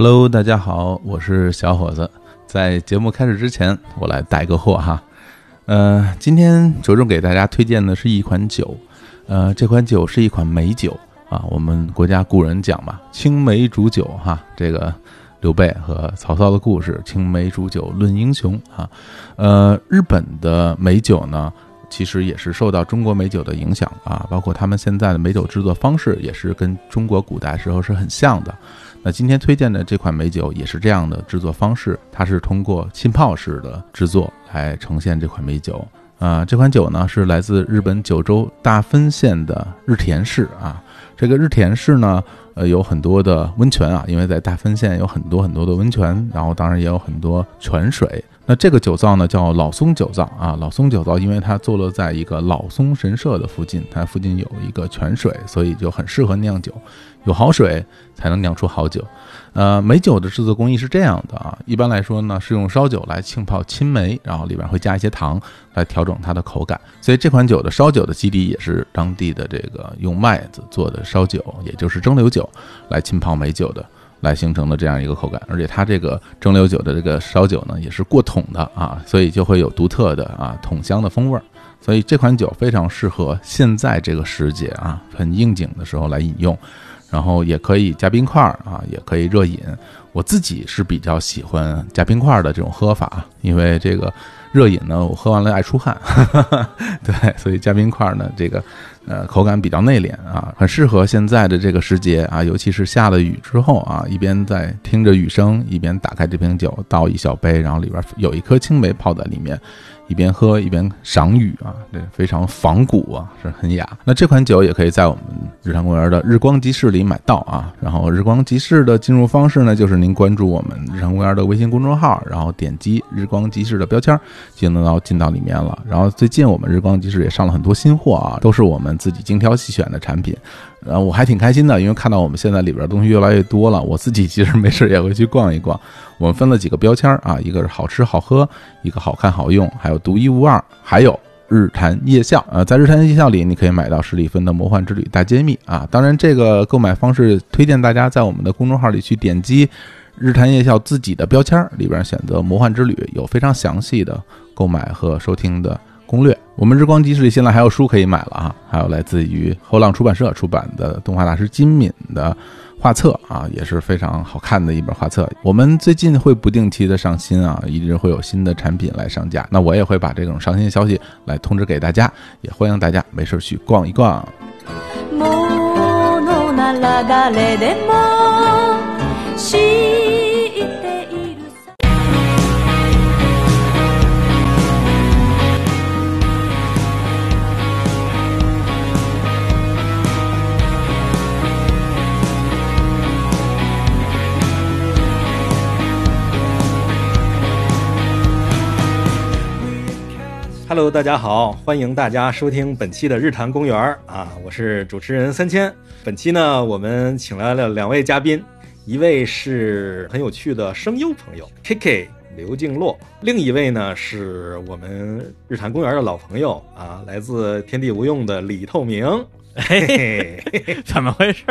Hello，大家好，我是小伙子。在节目开始之前，我来带个货哈。呃，今天着重给大家推荐的是一款酒，呃，这款酒是一款美酒啊。我们国家古人讲嘛，青梅煮酒哈。这个刘备和曹操的故事，青梅煮酒论英雄啊。呃，日本的美酒呢？其实也是受到中国美酒的影响啊，包括他们现在的美酒制作方式也是跟中国古代时候是很像的。那今天推荐的这款美酒也是这样的制作方式，它是通过浸泡式的制作来呈现这款美酒。啊，这款酒呢是来自日本九州大分县的日田市啊。这个日田市呢，呃，有很多的温泉啊，因为在大分县有很多很多的温泉，然后当然也有很多泉水。那这个酒造呢，叫老松酒造啊。老松酒造，因为它坐落在一个老松神社的附近，它附近有一个泉水，所以就很适合酿酒。有好水才能酿出好酒。呃，美酒的制作工艺是这样的啊，一般来说呢，是用烧酒来浸泡青梅，然后里边会加一些糖来调整它的口感。所以这款酒的烧酒的基底也是当地的这个用麦子做的烧酒，也就是蒸馏酒来浸泡美酒的。来形成的这样一个口感，而且它这个蒸馏酒的这个烧酒呢，也是过桶的啊，所以就会有独特的啊桶香的风味儿。所以这款酒非常适合现在这个时节啊，很应景的时候来饮用，然后也可以加冰块儿啊，也可以热饮。我自己是比较喜欢加冰块儿的这种喝法，因为这个热饮呢，我喝完了爱出汗，对，所以加冰块儿呢，这个。呃，口感比较内敛啊，很适合现在的这个时节啊，尤其是下了雨之后啊，一边在听着雨声，一边打开这瓶酒，倒一小杯，然后里边有一颗青梅泡在里面。一边喝一边赏雨啊，这非常仿古啊，是很雅。那这款酒也可以在我们日坛公园的日光集市里买到啊。然后日光集市的进入方式呢，就是您关注我们日坛公园的微信公众号，然后点击日光集市的标签，就能到进到里面了。然后最近我们日光集市也上了很多新货啊，都是我们自己精挑细选的产品。呃，我还挺开心的，因为看到我们现在里边东西越来越多了，我自己其实没事也会去逛一逛。我们分了几个标签啊，一个是好吃好喝，一个好看好用，还有独一无二，还有日坛夜校。呃，在日坛夜校里，你可以买到史蒂芬的魔幻之旅大揭秘啊。当然，这个购买方式推荐大家在我们的公众号里去点击日坛夜校自己的标签里边选择魔幻之旅，有非常详细的购买和收听的。我们日光集市里现在还有书可以买了啊，还有来自于后浪出版社出版的动画大师金敏的画册啊，也是非常好看的一本画册。我们最近会不定期的上新啊，一直会有新的产品来上架，那我也会把这种上新消息来通知给大家，也欢迎大家没事去逛一逛。Hello，大家好，欢迎大家收听本期的日坛公园啊，我是主持人三千。本期呢，我们请来了两位嘉宾，一位是很有趣的声优朋友 K K 刘静洛，另一位呢是我们日坛公园的老朋友啊，来自天地无用的李透明。嘿，怎么回事？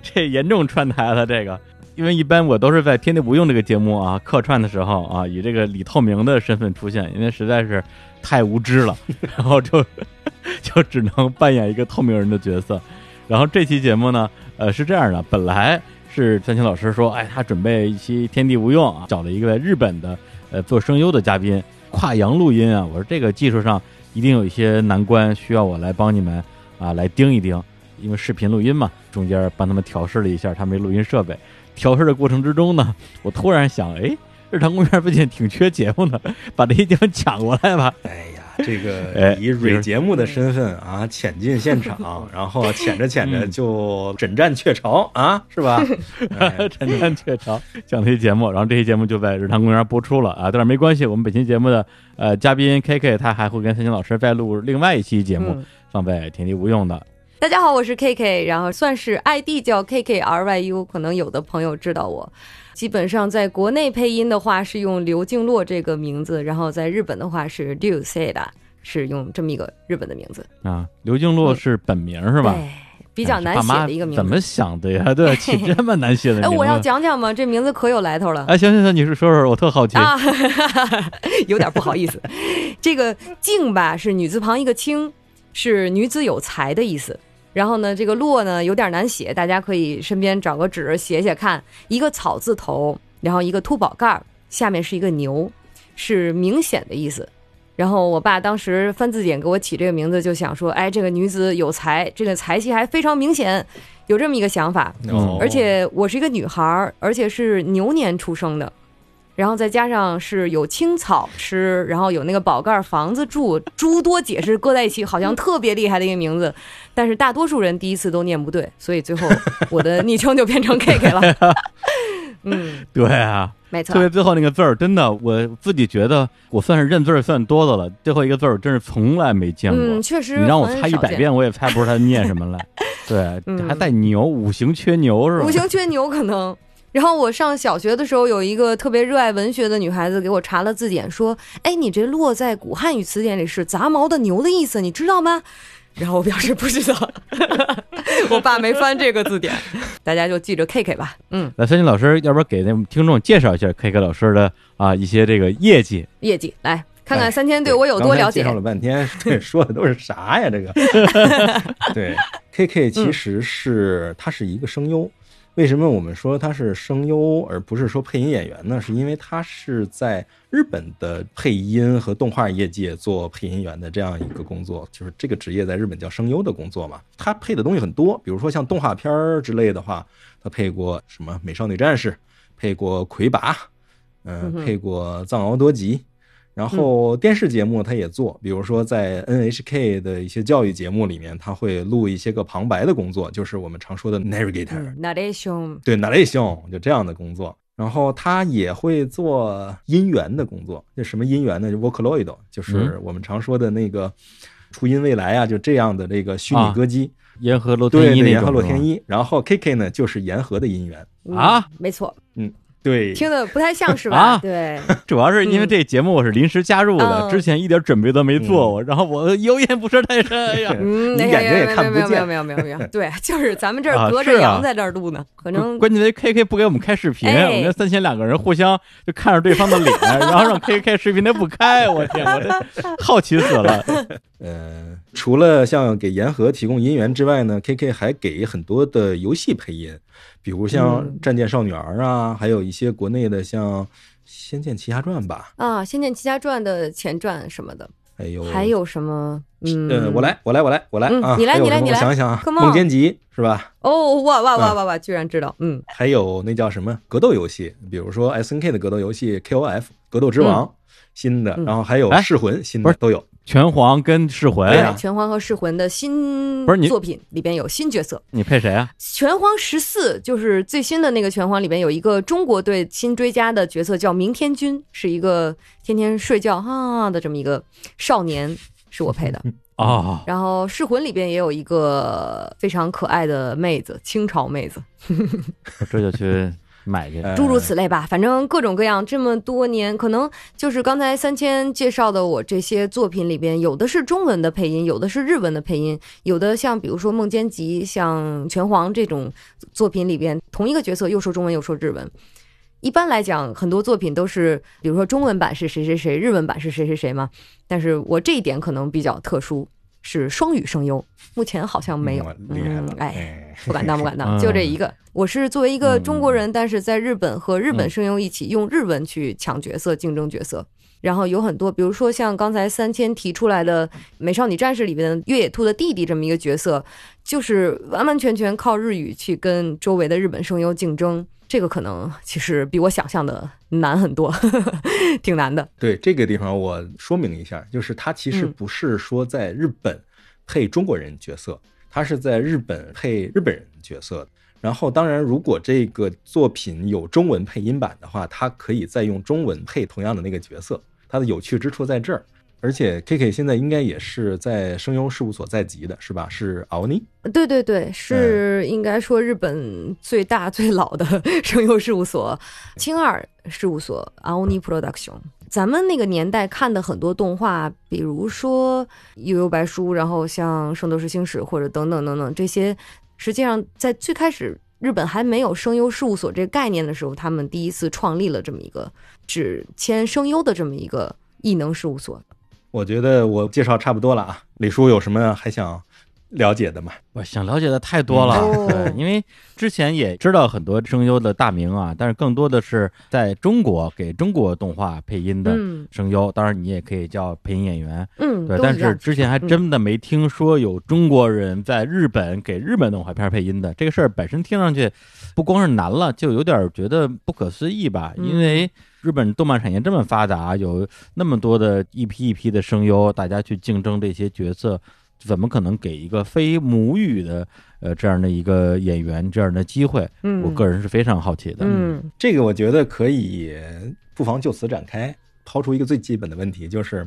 这严重串台了，这个。因为一般我都是在《天地无用》这个节目啊客串的时候啊，以这个李透明的身份出现，因为实在是太无知了，然后就 就只能扮演一个透明人的角色。然后这期节目呢，呃，是这样的，本来是三清老师说，哎，他准备一期《天地无用》啊，找了一个日本的呃做声优的嘉宾跨洋录音啊。我说这个技术上一定有一些难关，需要我来帮你们啊来盯一盯，因为视频录音嘛，中间帮他们调试了一下他们录音设备。调试的过程之中呢，我突然想，哎，日坛公园最近挺缺节目的，把这些节目抢过来吧。哎呀，这个 以蕊节目的身份啊，潜进现场，然后潜着潜着就枕战雀巢啊，是吧？枕战雀巢讲这些节目，然后这些节目就在日坛公园播出了啊。但是没关系，我们本期节目的呃嘉宾 K K 他还会跟三星老师再录另外一期节目，放在天地无用的。大家好，我是 K K，然后算是 ID 叫 K K R Y U，可能有的朋友知道我。基本上在国内配音的话是用刘静洛这个名字，然后在日本的话是 Liu Seda，是用这么一个日本的名字啊。刘静洛是本名是吧？比较难写的一个名字。怎么想的呀？对，起 这么难写的哎，名字。我要讲讲吗？这名字可有来头了。哎，行行行，你是说说，我特好奇。啊，有点不好意思。这个“静”吧是女字旁一个“清”，是女子有才的意思。然后呢，这个“洛”呢有点难写，大家可以身边找个纸写写看。一个草字头，然后一个秃宝盖，下面是一个牛，是明显的意思。然后我爸当时翻字典给我起这个名字，就想说，哎，这个女子有才，这个才气还非常明显，有这么一个想法。而且我是一个女孩，而且是牛年出生的，然后再加上是有青草吃，然后有那个宝盖儿房子住，诸多解释搁在一起，好像特别厉害的一个名字。但是大多数人第一次都念不对，所以最后我的昵称就变成 K K 了。嗯，对啊，没错特。别最后那个字儿，真的，我自己觉得我算是认字儿算多的了。最后一个字儿真是从来没见过。嗯，确实你让我。猜一百遍，我也猜不出他念什么来。对，嗯还带牛，五行缺牛是吧？五行缺牛可能。然后我上小学的时候，有一个特别热爱文学的女孩子给我查了字典，说：“哎，你这‘落’在古汉语词典里是杂毛的牛的意思，你知道吗？”然后我表示不知道，我爸没翻这个字典，大家就记着 K K 吧。嗯，那，三金老师，要不然给那听众介绍一下 K K 老师的啊一些这个业绩？业绩来看看哎三千对我有多了解刚才介绍。了半天，对，说的都是啥呀？这个，对，KK 其实是他是一个声优。为什么我们说他是声优，而不是说配音演员呢？是因为他是在日本的配音和动画业界做配音员的这样一个工作，就是这个职业在日本叫声优的工作嘛。他配的东西很多，比如说像动画片儿之类的话，他配过什么《美少女战士》，配过《魁拔》，嗯、嗯配过《藏獒多吉》。然后电视节目他也做，比如说在 NHK 的一些教育节目里面，他会录一些个旁白的工作，就是我们常说的 narrator，、嗯，narration，对 narration 就这样的工作。然后他也会做音源的工作，就什么音源呢？就 Vocaloid，就是我们常说的那个初音未来啊，就这样的这个虚拟歌姬。岩河洛对对，天依那种岩河洛天依。然后 KK 呢，就是岩河的音源。嗯啊，没错，对，听的不太像是吧？啊？对，主要是因为这节目我是临时加入的，嗯。之前一点准备都没做过，然后我油盐不是太深，哎呀，眼睛也看不没有没有见。没有没有没有没。有，对，就是咱们这隔着羊在这儿录呢，可能关键为 K K 不给我们开视频，哎。我们三千两个人互相就看着对方的脸，然后让 K K 开视频，他不开，我天，我这好奇死了。呃，除了像给言和提供音源之外呢，KK 还给很多的游戏配音，比如像嗯《战舰少女儿》啊，还有一些国内的像《仙剑奇侠传》吧，啊，《仙剑奇侠传》的前传什么的，还有还有什么？嗯，呃，我来，我来，我来，我来嗯啊！你来你来你来。我想想啊，Come on 梦间集是吧？哦，哇哇哇嗯哇哇，居然知道，嗯。还有那叫什么格斗游戏，比如说 SNK 的格斗游戏 KOF 格斗之王、新的，嗯。然后还有哎噬魂新不是。的都有。拳皇跟噬魂。对，啊对，拳皇和噬魂的新不是你作品里边有新角色，你配谁啊？拳皇十四就是最新的那个拳皇里边有一个中国队新追加的角色叫明天君，是一个天天睡觉哈的这么一个少年，是我配的。哦，然后噬魂里边也有一个非常可爱的妹子，清朝妹子，我这就去买去。呃诸如此类吧，反正各种各样，这么多年，可能就是刚才三千介绍的我这些作品里边，有的是中文的配音，有的是日文的配音，有的像比如说《梦间集》、像《拳皇》这种作品里边，同一个角色又说中文又说日文。一般来讲，很多作品都是，比如说中文版是谁谁谁，日文版是谁谁谁嘛。但是我这一点可能比较特殊，是双语声优，目前好像没有。嗯厉害了嗯，哎，哎，不敢当，不敢当，嗯就这一个。我是作为一个中国人，但是在日本和日本声优一起用日文去抢角色、竞争角色。然后有很多，比如说像刚才三千提出来的《美少女战士》里边的越野兔的弟弟这么一个角色，就是完完全全靠日语去跟周围的日本声优竞争。这个可能其实比我想象的难很多，挺难的。对这个地方我说明一下，就是他其实不是说在日本配中国人角色，他是在日本配日本人角色。然后，当然，如果这个作品有中文配音版的话，它可以再用中文配同样的那个角色。它的有趣之处在这儿。而且 KK 现在应该也是在声优事务所在籍的，是吧？是敖尼。对对对，是应该说日本最大最老的 声优事务所——青二事务所 （Aoni Production）。咱们那个年代看的很多动画，比如说《悠悠白书》，然后像《圣斗士星矢》或者等等等等这些，实际上在最开始日本还没有声优事务所这个概念的时候，他们第一次创立了这么一个只签声优的这么一个艺能事务所。我觉得我介绍差不多了啊，李叔有什么还想了解的吗？我想了解的太多了，嗯对，因为之前也知道很多声优的大名啊，但是更多的是在中国给中国动画配音的嗯声优，当然你也可以叫配音演员，嗯，对，但是。之前还真的没听说有中国人在日本给日本动画片配音的这个事儿，本身听上去不光是难了，就有点觉得不可思议吧，嗯因为。日本动漫产业这么发达，有那么多的一批一批的声优，大家去竞争这些角色，怎么可能给一个非母语的呃这样的一个演员这样的机会？嗯，我个人是非常好奇的。嗯这个我觉得可以，不妨就此展开，抛出一个最基本的问题，就是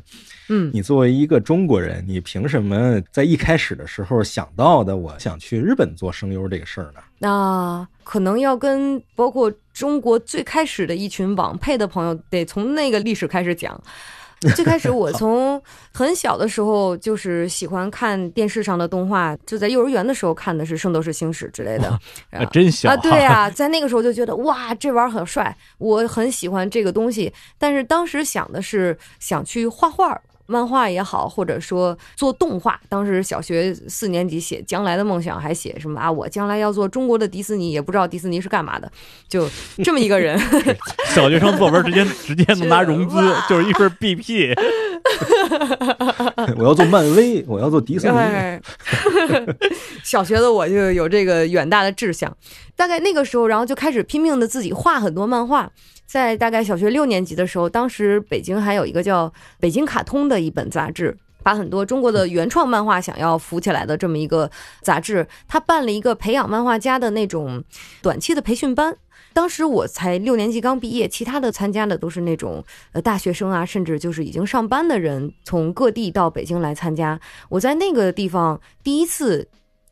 嗯你作为一个中国人，你凭什么在一开始的时候想到的我想去日本做声优这个事儿呢？那可能要跟包括中国最开始的一群网配的朋友，得从那个历史开始讲。最开始我从很小的时候就是喜欢看电视上的动画，就在幼儿园的时候看的是《圣斗士星矢》之类的。啊，真小啊，对啊、在那个时候就觉得哇，这玩意儿很帅，我很喜欢这个东西。但是当时想的是想去画画。漫画也好，或者说做动画，当时小学四年级写将来的梦想，还写什么啊？我将来要做中国的迪士尼，也不知道迪士尼是干嘛的，就这么一个人。小学生作文直接直接能拿融资，就是一份 BP。我要做漫威，我要做迪士尼。哎，小学的我就有这个远大的志向，大概那个时候，然后就开始拼命的自己画很多漫画。在大概小学六年级的时候，当时北京还有一个叫《北京卡通》的一本杂志，把很多中国的原创漫画想要扶起来的这么一个杂志，他办了一个培养漫画家的那种短期的培训班。当时我才六年级刚毕业，其他的参加的都是那种呃大学生啊，甚至就是已经上班的人，从各地到北京来参加。我在那个地方第一次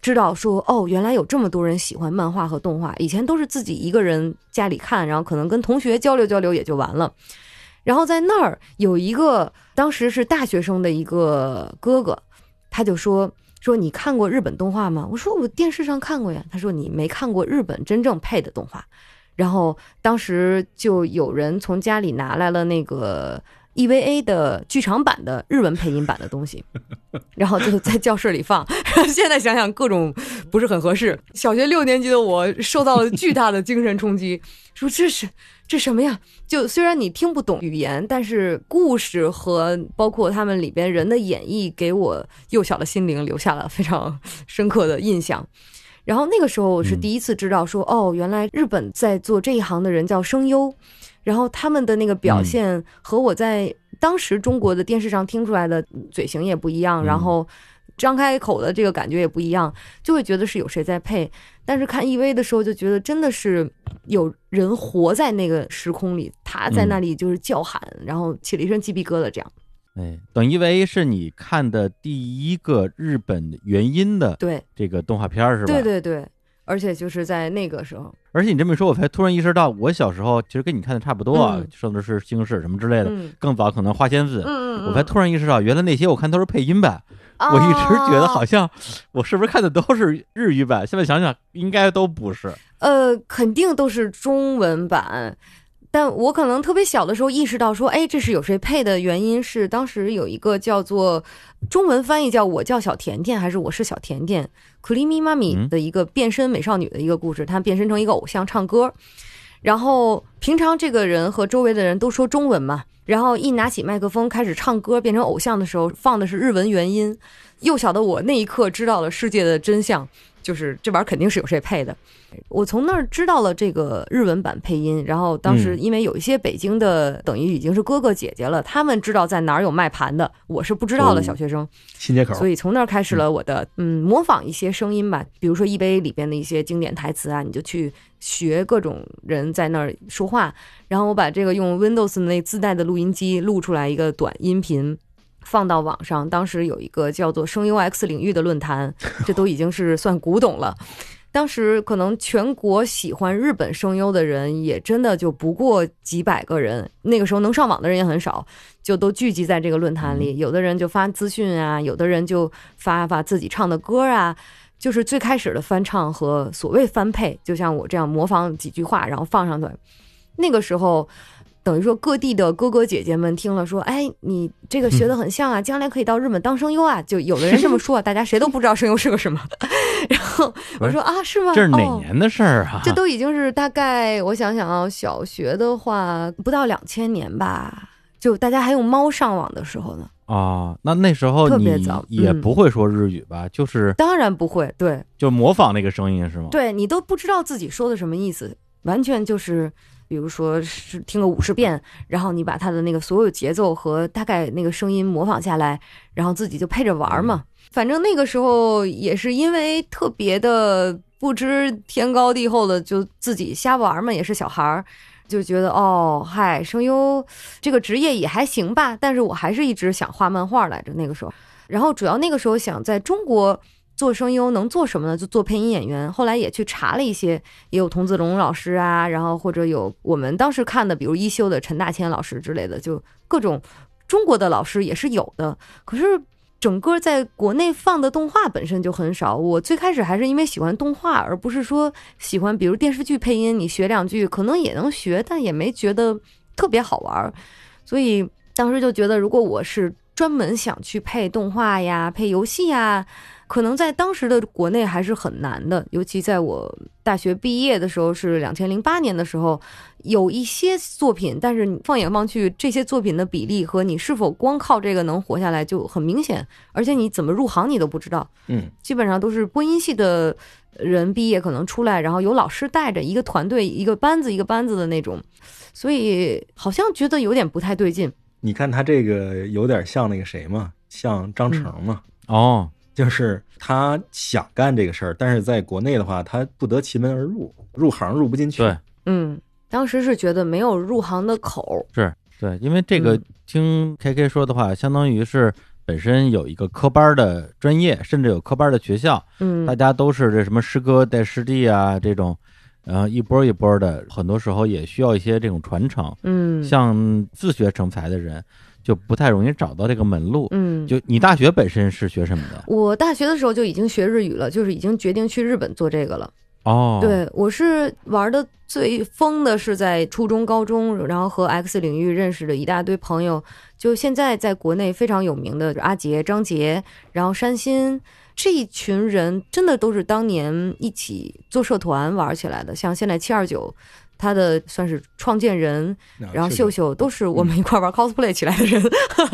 知道说，哦，原来有这么多人喜欢漫画和动画。以前都是自己一个人家里看，然后可能跟同学交流交流也就完了。然后在那儿有一个当时是大学生的一个哥哥，他就说。说你看过日本动画吗？我说我电视上看过呀。他说你没看过日本真正配的动画。然后当时就有人从家里拿来了那个 EVA 的剧场版的日文配音版的东西，然后就在教室里放。现在想想各种不是很合适。小学六年级的我受到了巨大的精神冲击，说这是这什么呀？就虽然你听不懂语言，但是故事和包括他们里边人的演绎，给我幼小的心灵留下了非常深刻的印象。然后那个时候我是第一次知道说，哦，原来日本在做这一行的人叫声优，然后他们的那个表现和我在当时中国的电视上听出来的嘴型也不一样，嗯然后张开口的这个感觉也不一样，就会觉得是有谁在配。但是看 EV 的时候，就觉得真的是有人活在那个时空里，他在那里就是叫喊，然后起了一身鸡皮疙瘩，这样。哎，等一为是你看的第一个日本原音的对，这个动画片是吧？对对对，而且就是在那个时候，而且你这么一说，我才突然意识到，我小时候其实跟你看的差不多啊，嗯圣斗士星矢什么之类的，嗯更早可能花仙子。我才突然意识到，原来那些我看都是配音版。啊我一直觉得好像我是不是看的都是日语版？现在想想，应该都不是。呃，肯定都是中文版。但我可能特别小的时候意识到说，哎，这是有谁配的原因是当时有一个叫做中文翻译叫我叫小甜甜，还是我是小甜甜 c r e a m y 妈咪嗯的一个变身美少女的一个故事，她变身成一个偶像唱歌，然后平常这个人和周围的人都说中文嘛，然后一拿起麦克风开始唱歌变成偶像的时候，放的是日文原音。幼小的我那一刻知道了世界的真相，就是这玩意儿肯定是有谁配的。我从那儿知道了这个日文版配音，然后当时因为有一些北京的等于已经是哥哥姐姐了，他们知道在哪儿有卖盘的，我是不知道的哦小学生，新街口，所以从那儿开始了我的嗯模仿一些声音吧，比如说 eBay 里边的一些经典台词啊，你就去学各种人在那儿说话，然后我把这个用 Windows 那自带的录音机录出来一个短音频。放到网上，当时有一个叫做“声优 X 领域”的论坛，这都已经是算古董了。当时可能全国喜欢日本声优的人也真的就不过几百个人，那个时候能上网的人也很少，就都聚集在这个论坛里。有的人就发资讯啊，有的人就发发自己唱的歌啊。就是最开始的翻唱和所谓翻配，就像我这样模仿几句话，然后放上去。那个时候，等于说各地的哥哥姐姐们听了说：“哎，你这个学的很像啊，将来可以到日本当声优啊。”就有的人这么说，大家谁都不知道声优是个什么。然后我说：“啊，是吗？这是哪哦年的事儿啊？这都已经是大概，我想想啊，小学的话不到两千年吧，就大家还用猫上网的时候呢。啊，那那时候你早也嗯不会说日语吧？就是当然不会，对就模仿那个声音是吗？对，你都不知道自己说的什么意思，完全就是，比如说是听个五十遍，然后你把他的那个所有节奏和大概那个声音模仿下来，然后自己就配着玩儿嘛。反正那个时候也是因为特别的不知天高地厚的，就自己瞎玩儿嘛，也是小孩儿。就觉得哦，嗨，声优这个职业也还行吧，但是我还是一直想画漫画来着。那个时候，然后主要那个时候想在中国做声优能做什么呢？就做配音演员。后来也去查了一些，也有童子龙老师啊，然后或者有我们当时看的，比如一休的陈大千老师之类的，就各种中国的老师也是有的。可是整个在国内放的动画本身就很少。我最开始还是因为喜欢动画，而不是说喜欢，比如电视剧配音，你学两句可能也能学，但也没觉得特别好玩儿。所以当时就觉得，如果我是专门想去配动画呀、配游戏呀，可能在当时的国内还是很难的。尤其在我大学毕业的时候，是两千零八年的时候，有一些作品，但是你放眼望去，这些作品的比例和你是否光靠这个能活下来就很明显，而且你怎么入行你都不知道。嗯，基本上都是播音系的人毕业可能出来，然后有老师带着一个团队、一个班子、一个班子的那种，所以好像觉得有点不太对劲。你看他这个有点像那个谁嘛，像张成嘛，哦，就是他想干这个事儿，但是在国内的话，他不得其门而入，入行入不进去。对嗯，当时是觉得没有入行的口。是对，因为这个嗯听 K K 说的话，相当于是本身有一个科班的专业，甚至有科班的学校，嗯大家都是这什么师哥带师弟啊这种，然后一波一波的，很多时候也需要一些这种传承。嗯，像自学成才的人，就不太容易找到这个门路。嗯，就你大学本身是学什么的？我大学的时候就已经学日语了，就是已经决定去日本做这个了。哦，，对，我是玩的最疯的是在初中、高中，然后和 X 领域认识的一大堆朋友，就现在在国内非常有名的阿杰、张杰，然后山新这一群人，真的都是当年一起做社团玩起来的。像现在七二九，他的算是创建人，啊然后秀秀。都是我们一块玩 cosplay 起来的人，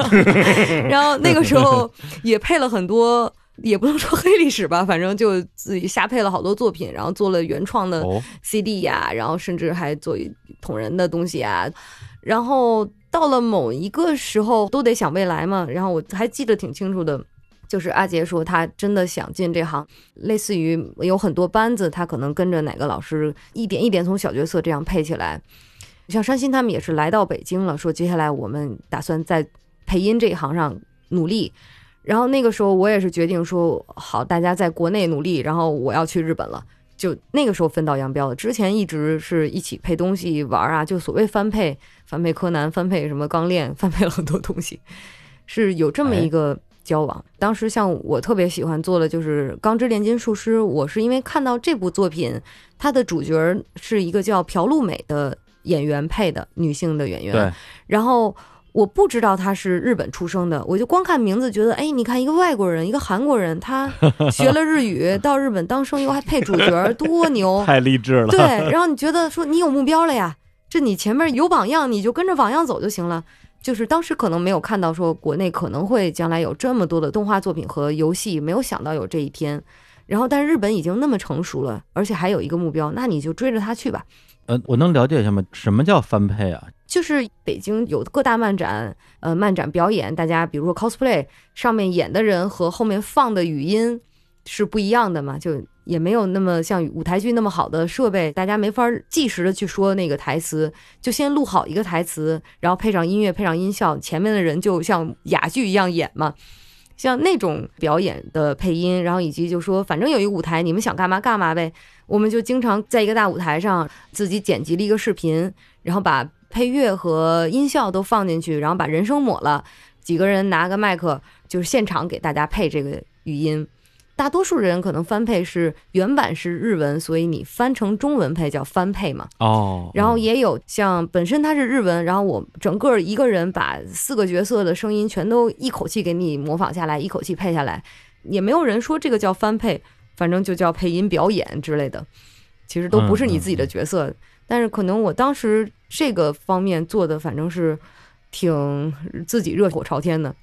然后那个时候也配了很多，也不能说黑历史吧，反正就自己瞎配了好多作品，然后做了原创的哦，CD 呀、然后甚至还做一捅人的东西啊，然后到了某一个时候都得想未来嘛，然后我还记得挺清楚的。就是阿杰说他真的想进这行，类似于有很多班子，他可能跟着哪个老师一点一点从小角色这样配起来。像山新他们也是来到北京了，说接下来我们打算在配音这一行上努力。然后那个时候我也是决定说，好，大家在国内努力，然后我要去日本了。就那个时候分道扬镳了。之前一直是一起配东西玩啊，就所谓翻配，翻配柯南，翻配什么钢炼，翻配了很多东西，是有这么一个交往。当时像我特别喜欢做的就是《钢之炼金术师》，我是因为看到这部作品，它的主角是一个叫朴路美的演员配的女性的演员，对，然后我不知道他是日本出生的，我就光看名字觉得，哎，你看一个外国人，一个韩国人，他学了日语，到日本当声优还配主角，多牛！太励志了。对，然后你觉得说你有目标了呀，这你前面有榜样，你就跟着榜样走就行了。就是当时可能没有看到说国内可能会将来有这么多的动画作品和游戏，没有想到有这一天。然后，但是日本已经那么成熟了，而且还有一个目标，那你就追着他去吧。呃，我能了解一下吗？什么叫翻配啊？就是北京有各大漫展，呃，漫展表演，大家比如说 cosplay 上面演的人和后面放的语音是不一样的嘛，就也没有那么像舞台剧那么好的设备，大家没法即时的去说那个台词，就先录好一个台词，然后配上音乐，配上音效，前面的人就像哑剧一样演嘛。像那种表演的配音，然后以及就说，反正有一个舞台，你们想干嘛干嘛呗。我们就经常在一个大舞台上自己剪辑了一个视频，然后把配乐和音效都放进去，然后把人声抹了，几个人拿个麦克，就是现场给大家配这个语音。大多数人可能翻配是原版是日文，所以你翻成中文配叫翻配嘛。哦，然后也有像本身它是日文，然后我整个一个人把四个角色的声音全都一口气给你模仿下来，一口气配下来，也没有人说这个叫翻配，反正就叫配音表演之类的，其实都不是你自己的角色。但是可能我当时这个方面做的，反正是挺自己热火朝天的。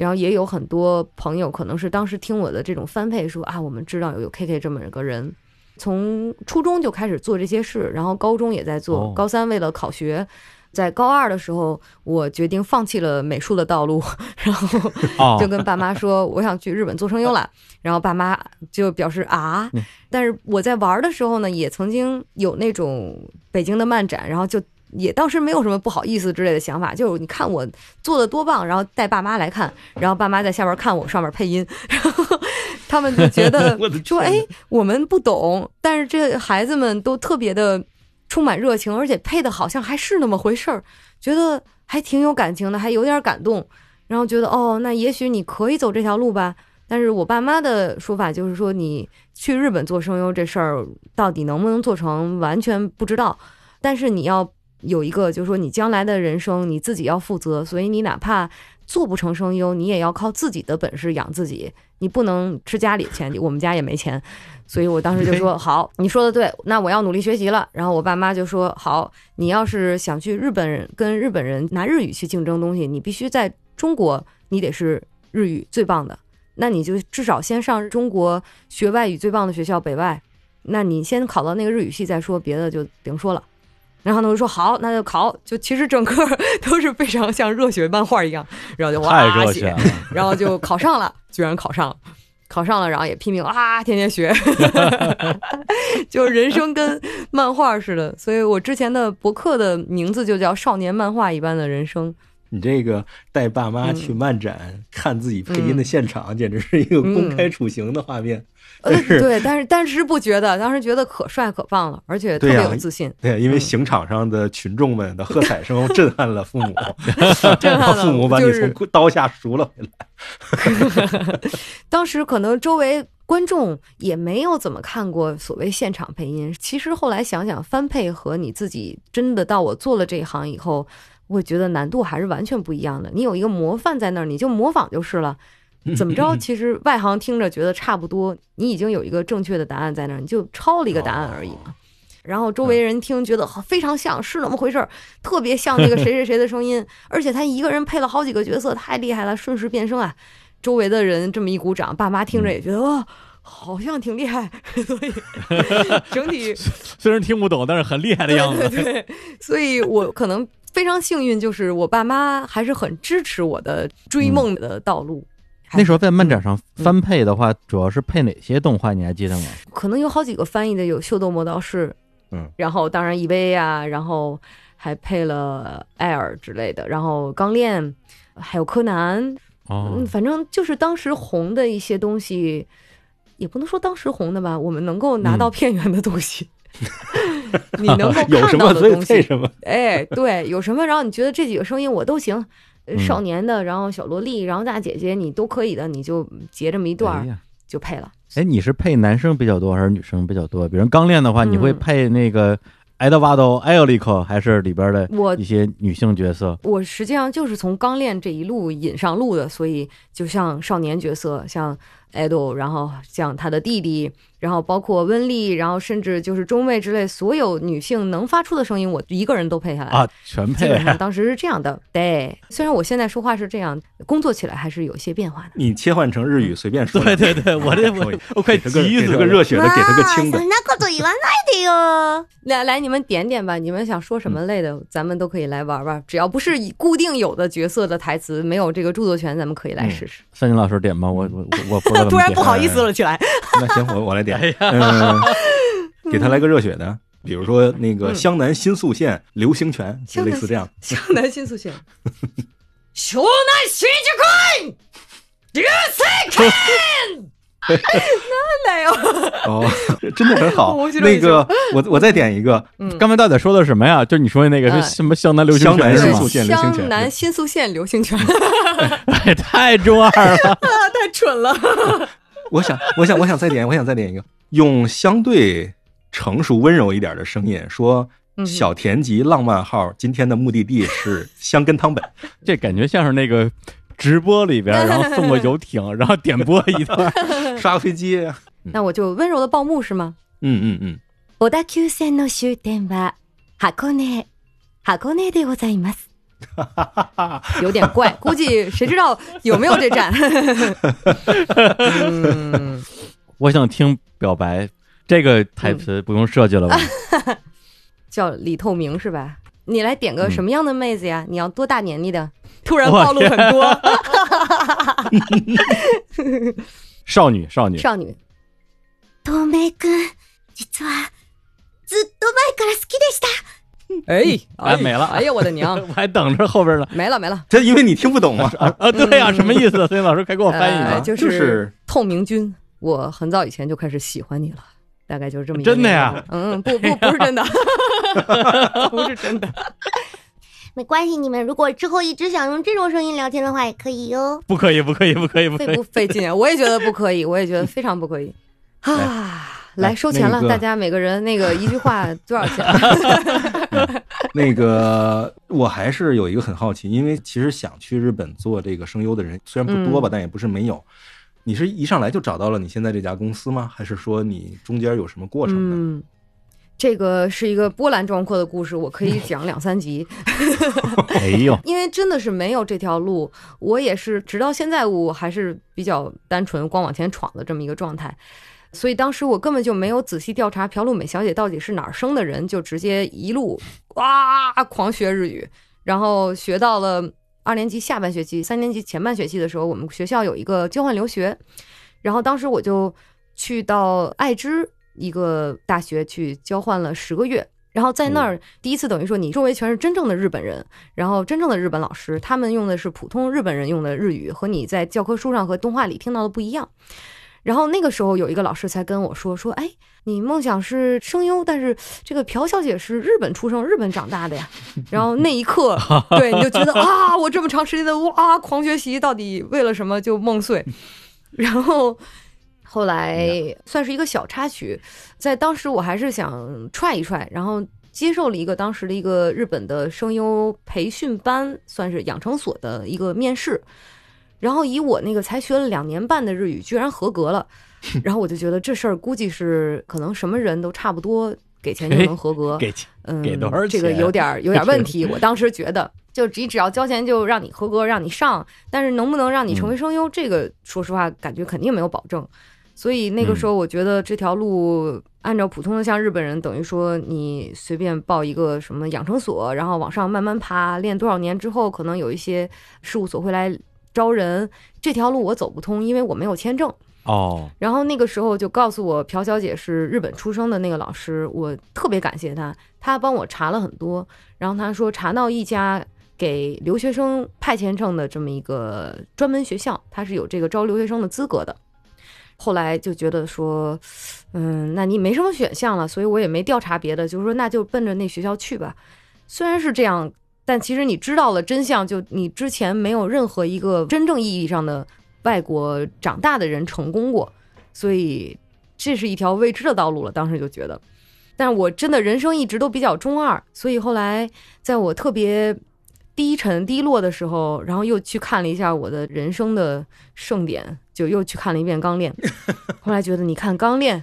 然后也有很多朋友可能是当时听我的这种翻配说啊，我们知道有有 K K 这么个人，从初中就开始做这些事，然后高中也在做，哦。高三为了考学。在高二的时候，我决定放弃了美术的道路，然后哦，就跟爸妈说我想去日本做声优了，然后爸妈就表示啊嗯，但是我在玩的时候呢，也曾经有那种北京的漫展，然后就也当时没有什么不好意思之类的想法，就是你看我做的多棒，然后带爸妈来看，然后爸妈在下边看我上面配音，然后他们就觉得 说，天哎，我们不懂，但是这孩子们都特别的充满热情，而且配的好像还是那么回事儿，觉得还挺有感情的，还有点感动，然后觉得哦，那也许你可以走这条路吧。但是我爸妈的说法就是说，你去日本做声优这事儿到底能不能做成，完全不知道。但是你要有一个，就是说你将来的人生你自己要负责，所以你哪怕做不成声优，你也要靠自己的本事养自己，你不能吃家里的钱，我们家也没钱，所以我当时就说好，你说的对，那我要努力学习了。然后我爸妈就说好，你要是想去日本人跟日本人拿日语去竞争东西，你必须在中国，你得是日语最棒的，那你就至少先上中国学外语最棒的学校北外，那你先考到那个日语系再说，别的就甭说了。然后呢，我说好，那就考。就其实整个 都是非常像热血漫画一样，然后就太哇写热血了，然后就考上了，居然考上了，考上了，然后也拼命啊，天天学，就人生跟漫画似的。所以我之前的博客的名字就叫“少年漫画一般的人生你这个带爸妈去嗯漫展、看自己配音的现场，简直是一个公开处刑的画面。”。呃但，是对，但是当时不觉得，当时觉得可帅可棒了，而且特别有自信，对，因为嗯刑场上的群众们的喝彩声震撼了父母，震撼了父母 把你从刀下赎了回来。当时可能周围观众也没有怎么看过所谓现场配音。其实后来想想，翻配和你自己真的到我做了这一行以后，我觉得难度还是完全不一样的。你有一个模范在那儿，你就模仿就是了。怎么着？其实外行听着觉得差不多，你已经有一个正确的答案在那儿，你就抄了一个答案而已嘛。然后周围人听觉得好非常像，是那么回事儿，特别像那个谁谁谁的声音，而且他一个人配了好几个角色，太厉害了，瞬时变声啊！周围的人这么一鼓掌，爸妈听着也觉得哇、好像挺厉害，所以整体 虽然听不懂，但是很厉害的样子。对对对，所以我可能非常幸运，就是我爸妈还是很支持我的追梦的道路。那时候在漫展上嗯翻配的话，主要是配哪些动画？你还记得吗？可能有好几个翻译的，有《秀逗魔道士》，嗯，然后当然 EV 啊，然后还配了艾尔之类的，然后钢炼，还有柯南，哦嗯，，反正就是当时红的一些东西，也不能说当时红的吧，我们能够拿到嗯片源的东西，你能够看什么所以到的东西，什么。哎，对，有什么，然后你觉得这几个声音我都行。少年的，然后小萝莉，然后大姐姐，你都可以的，你就截这么一段儿就配了。哎，你是配男生比较多还是女生比较多？比如刚练的话，你会嗯配那个埃德瓦多·艾奥利克，还是里边的我一些女性角色？我实际上就是从刚练这一路引上路的，所以就像少年角色，像Edo，然后像他的弟弟，然后包括温丽，然后甚至就是中尉之类，所有女性能发出的声音，我一个人都配下来。啊，全基配本上当时是这样的，对。虽然我现在说话是这样，工作起来还是有一些变化的。你切换成日语，随便说对两句。对对，我这我我快给他个给急死了。他个热血的，给他个轻的哇。そんなこと言わないでよ。来来，你们点点吧，你们想说什么类的，咱们都可以来玩玩。只要不是以固定有的角色的台词，没有这个著作权，咱们可以来试试。三金老师点吧，我我我我不知道怎么 突然不好意思了起来。那行，我我来点。给他来个热血的，比如说那个嗯湘南新宿县流星拳，就类似这样。湘南新宿县，湘南新宿县，流星拳，来哟！哦，真的很好 那个，我我再点一个，嗯，刚才到底说的什么呀？就你说的那个嗯是什么湘南流星湘南拳是吗新宿？县流星拳湘南新宿县流星拳，哎，太中二了。太蠢了。我想，我想，我想再点，我想再点一个，用相对成熟温柔一点的声音说：“嗯小田急浪漫号今天的目的地是香根汤本。这感觉像是那个直播里边，然后送过游艇，然后点播一段。刷个飞机。那我就温柔的报幕是吗？嗯嗯嗯，小田急線の終点は箱根箱根でございます。有点怪，估计谁知道有没有这站？嗯，我想听表白，这个台词不用设计了吧？叫李透明是吧？ 你来点个嗯什么样的妹子呀？你要多大年纪的？突然暴露很多少女，少女，少女。透明くん、実は、ずっと前から好きでした。哎，哎没了哎呀，我的娘，我还等着后边呢。没了没了。这因为你听不懂嘛，啊啊，对呀、什么意思？孙老师快给我翻译呃，呢。就就是是透明君，我很早以前就开始喜欢你了， 大概就是这么一个真的呀？嗯，不不不是真的，不是真的。没关系，你们如果之后一直想用这种声音聊天的话，也可以哟。不可以，不可以，不可以，不可以费不。费劲啊？我也觉得不可以，我也觉得非常不可以 啊！来收钱了，那个大家每个人那个一句话多少钱？那个我还是有一个很好奇，因为其实想去日本做这个声优的人虽然不多吧，但也不是没有。你是一上来就找到了你现在这家公司吗？还是说你中间有什么过程呢？嗯，这个是一个波澜壮阔的故事，我可以讲两三集。哎呦，因为真的是没有这条路，我也是直到现在我还是比较单纯光往前闯的这么一个状态，所以当时我根本就没有仔细调查朴路美小姐到底是哪儿生的人，就直接一路哇狂学日语，然后学到了二年级下半学期、三年级前半学期的时候，我们学校有一个交换留学，然后当时我就去到爱知一个大学去交换了十个月。然后在那儿，第一次等于说你周围全是真正的日本人，然后真正的日本老师，他们用的是普通日本人用的日语，和你在教科书上和动画里听到的不一样。然后那个时候有一个老师才跟我说说，哎，你梦想是声优，但是这个朴小姐是日本出生、日本长大的呀。然后那一刻，对你就觉得啊，我这么长时间的哇狂学习，到底为了什么就梦碎。然后后来算是一个小插曲，在当时我还是想踹一踹，然后接受了一个当时的一个日本的声优培训班，算是养成所的一个面试。然后以我那个才学了两年半的日语，居然合格了，然后我就觉得这事儿估计是可能什么人都差不多给钱就能合格。给钱嗯，给多少这个有点儿 有点儿问题。我当时觉得，就你只要交钱就让你合格，让你上，但是能不能让你成为声优，这个说实话感觉肯定没有保证。所以那个时候，我觉得这条路按照普通的像日本人，等于说你随便报一个什么养成所，然后往上慢慢爬，练多少年之后，可能有一些事务所会来招人。这条路我走不通，因为我没有签证。哦，然后那个时候就告诉我，朴小姐是日本出生的那个老师，我特别感谢她，她帮我查了很多，然后她说查到一家给留学生派签证的这么一个专门学校，它是有这个招留学生的资格的。后来就觉得说，嗯，那你没什么选项了，所以我也没调查别的，就是说那就奔着那学校去吧。虽然是这样，但其实你知道了真相，就你之前没有任何一个真正意义上的外国长大的人成功过，所以这是一条未知的道路了。当时就觉得，但是我真的人生一直都比较中二，所以后来在我特别低沉低落的时候，然后又去看了一下我的人生的盛典，就又去看了一遍《钢炼》，后来觉得，你看《钢炼》。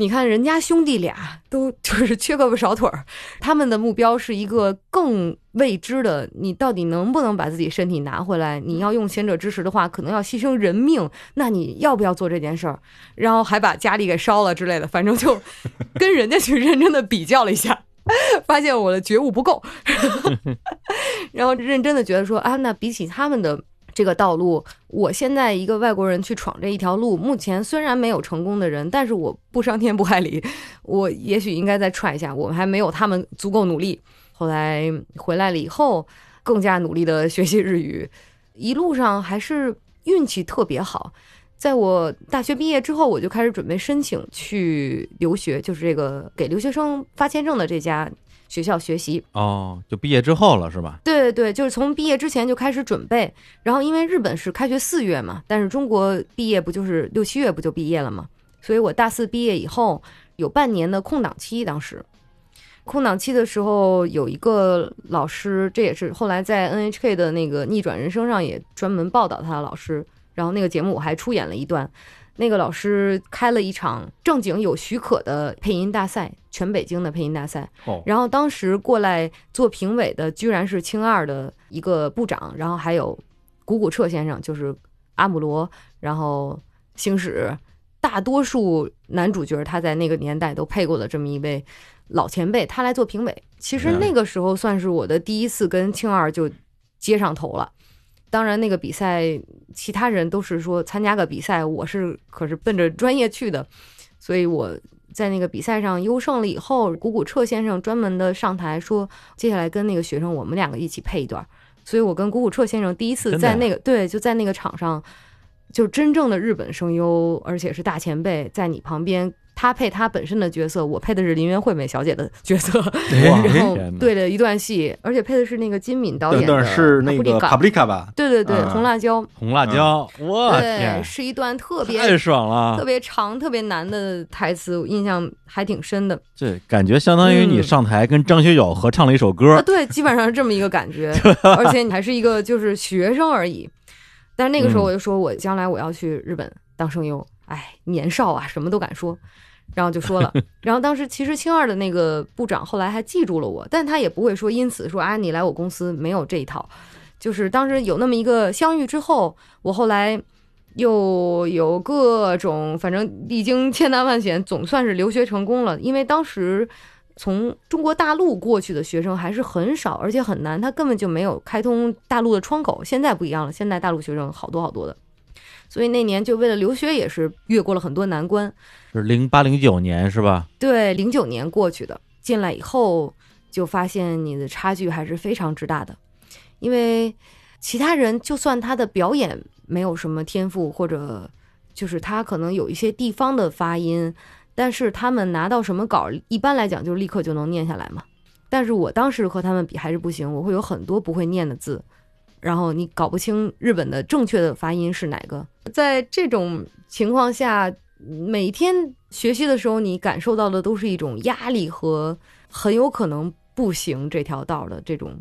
你看人家兄弟俩都 就是缺胳膊少腿儿，他们的目标是一个更未知的，你到底能不能把自己身体拿回来？你要用贤者之石的话，可能要牺牲人命，那你要不要做这件事儿？然后还把家里给烧了之类的，反正就 跟人家去认真的比较了一下，发现我的觉悟不够，然后认真的觉得说啊，那比起他们的。这个道路，我现在一个外国人去闯这一条路，目前虽然没有成功的人，但是我不伤天不害理，我也许应该再踹一下。我们还没有他们足够努力。后来回来了以后，更加努力的学习日语，一路上还是运气特别好。在我大学毕业之后，我就开始准备申请去留学，就是这个给留学生发签证的这家学校学习。哦，就毕业之后了是吧？对对对，就是从毕业之前就开始准备。然后因为日本是开学四月嘛，但是中国毕业不就是六七月不就毕业了嘛？所以我大四毕业以后有半年的空档期，当时。空档期的时候，有一个老师，这也是后来在 NHK 的那个《逆转人生》上也专门报道他的老师。然后那个节目我还出演了一段，那个老师开了一场正经有许可的配音大赛，全北京的配音大赛。哦然后当时过来做评委的居然是青二的一个部长，然后还有古古彻先生，就是阿姆罗，然后星矢，大多数男主角他在那个年代都配过的这么一位老前辈，他来做评委。其实那个时候算是我的第一次跟青二就接上头了。当然，那个比赛其他人都是说参加个比赛，我是可是奔着专业去的，所以我在那个比赛上优胜了以后，谷古彻先生专门的上台说，接下来跟那个学生我们两个一起配一段儿。所以我跟谷古彻先生第一次在那个对，就在那个场上，就真正的日本声优，而且是大前辈在你旁边，他配他本身的角色，我配的是林元惠美小姐的角色，哇 然后对了一段戏，而且配的是那个金敏导演的等等是那个 Paprika Paprika 吧？对对对，嗯红辣椒，红辣椒，我对，天，是一段特别太爽了。特！别长、特别难的台词，我印象还挺深的。对感觉相当于你嗯上台跟张学友合唱了一首啊，歌，对，基本上是这么一个感觉，而且你还是一个就是学生而已。但是那个时候嗯。我就说，我将来我要去日本当声优，哎，年少啊，什么都敢说，然后就说了。然后当时其实青二的那个部长后来还记住了我，但他也不会说因此说啊你来我公司没有这一套，就是当时有那么一个相遇之后，我后来。又有各种，反正历经千难万险，总算是留学成功了。因为当时从中国大陆过去的学生还是很少，而且很难，他根本就没有开通大陆的窗口。现在不一样了，现在大陆学生好多好多的，所以那年就为了留学也是越过了很多难关。是零八零九年是吧？对，零九年过去的，进来以后就发现你的差距还是非常之大的，因为其他人就算他的表演没有什么天赋，或者就是他可能有一些地方的发音，但是他们拿到什么稿，一般来讲就立刻就能念下来嘛。但是我当时和他们比还是不行，我会有很多不会念的字，然后你搞不清日本的正确的发音是哪个。在这种情况下，每天学习的时候，你感受到的都是一种压力和很有可能不行这条道的这种，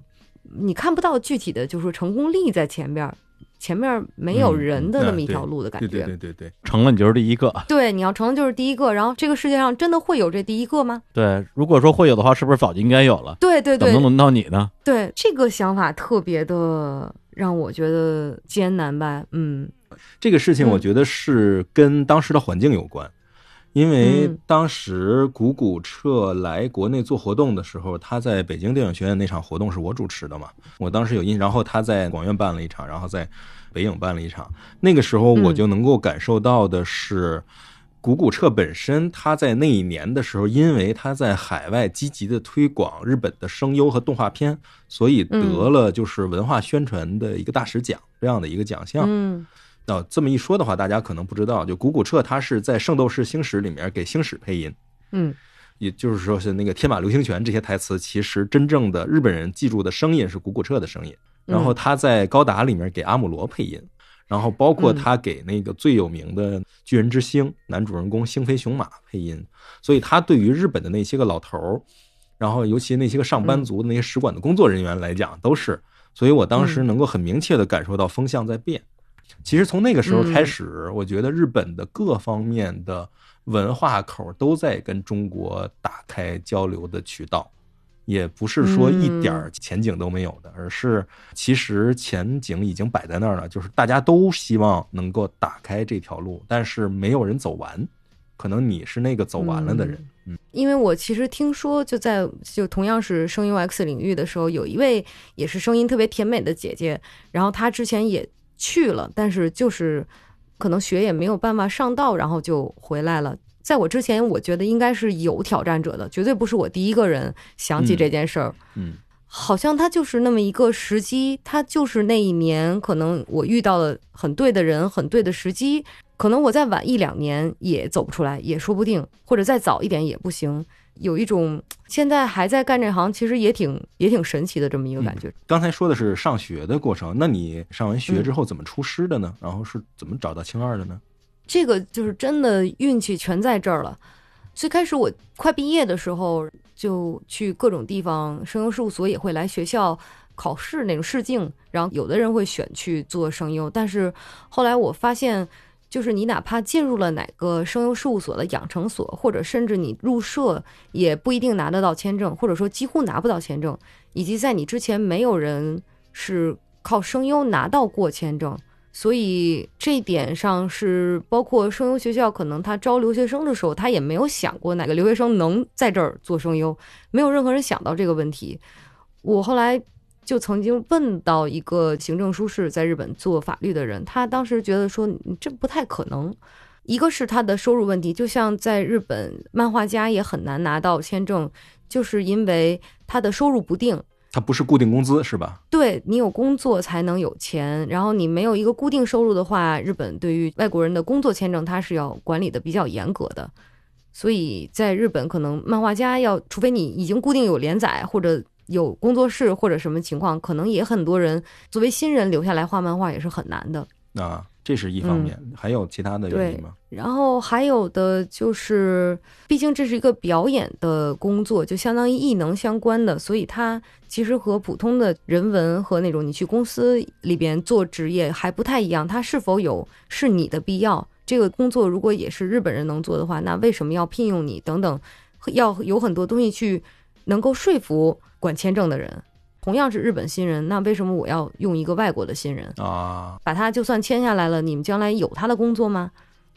你看不到具体的就是成功力在前边儿，前面儿没有嗯人的嗯那么一条路的感对觉。对对对对，成了你就是第一个。对你要成就是第一个，然后这个世界上真的会有这第一个吗？对，如果说会有的话，是不是早就应该有了？对对对怎么能轮到你呢？对，这个想法特别的让我觉得艰难吧。嗯这个事情我觉得是跟当时的环境有关，因为嗯当时谷谷彻来国内做活动的时候，他在北京电影学院那场活动是我主持的嘛，我当时有印，然后他在广院办了一场，然后在北影办了一场，那个时候我就能够感受到的是。谷古彻本身，他在那一年的时候，因为他在海外积极的推广日本的声优和动画片，所以得了就是文化宣传的一个大使奖这样的一个奖项。嗯那、这么一说的话，大家可能不知道，就古古彻他是在《圣斗士星矢》里面给星矢配音，嗯也就是说是那个天马流星拳这些台词，其实真正的日本人记住的声音是古古彻的声音。然后他在高达里面给阿姆罗配音，然后包括他给那个最有名的巨人之星男主人公星飞雄马配音，所以他对于日本的那些个老头儿，然后尤其那些个上班族的那些使馆的工作人员来讲，都是。所以我当时能够很明确的感受到风向在变。其实从那个时候开始，我觉得日本的各方面的文化口都在跟中国打开交流的渠道，也不是说一点儿前景都没有的，而是其实前景已经摆在那儿了，就是大家都希望能够打开这条路，但是没有人走完，可能你是那个走完了的人。嗯因为我其实听说，就在就同样是声优 X 领域的时候，有一位也是声音特别甜美的姐姐，然后她之前也去了，但是就是可能学也没有办法上道，然后就回来了。在我之前，我觉得应该是有挑战者的，绝对不是我第一个人想起嗯这件事儿。嗯好像他就是那么一个时机，他就是那一年，可能我遇到了很对的人，很对的时机，可能我再晚一两年也走不出来，也说不定，或者再早一点也不行。有一种现在还在干这行，其实也挺也挺神奇的这么一个感觉。刚才说的是上学的过程，那你上完学之后怎么出师的呢？然后是怎么找到青二的呢？这个就是真的运气全在这儿了。最开始我快毕业的时候，就去各种地方，声优事务所也会来学校考试那种试镜，然后有的人会选去做声优，但是后来我发现，就是你哪怕进入了哪个声优事务所的养成所，或者甚至你入社，也不一定拿得到签证，或者说几乎拿不到签证，以及在你之前没有人是靠声优拿到过签证。所以这一点上是包括声优学校，可能他招留学生的时候，他也没有想过哪个留学生能在这儿做声优，没有任何人想到这个问题。我后来就曾经问到一个行政书士在日本做法律的人，他当时觉得说这不太可能。一个是他的收入问题，就像在日本漫画家也很难拿到签证，就是因为他的收入不定。它不是固定工资是吧？对你有工作才能有钱，然后你没有一个固定收入的话，日本对于外国人的工作签证它是要管理的比较严格的，所以在日本可能漫画家要，除非你已经固定有连载或者有工作室或者什么情况，可能也很多人作为新人留下来画漫画也是很难的。啊，这是一方面，还有其他的原因吗？然后还有的就是，毕竟这是一个表演的工作，就相当于艺能相关的，所以它其实和普通的人文和那种你去公司里边做职业还不太一样。它是否有是你的必要？这个工作如果也是日本人能做的话，那为什么要聘用你？等等，要有很多东西去能够说服管签证的人。同样是日本新人，那为什么我要用一个外国的新人啊？把他就算签下来了，你们将来有他的工作吗？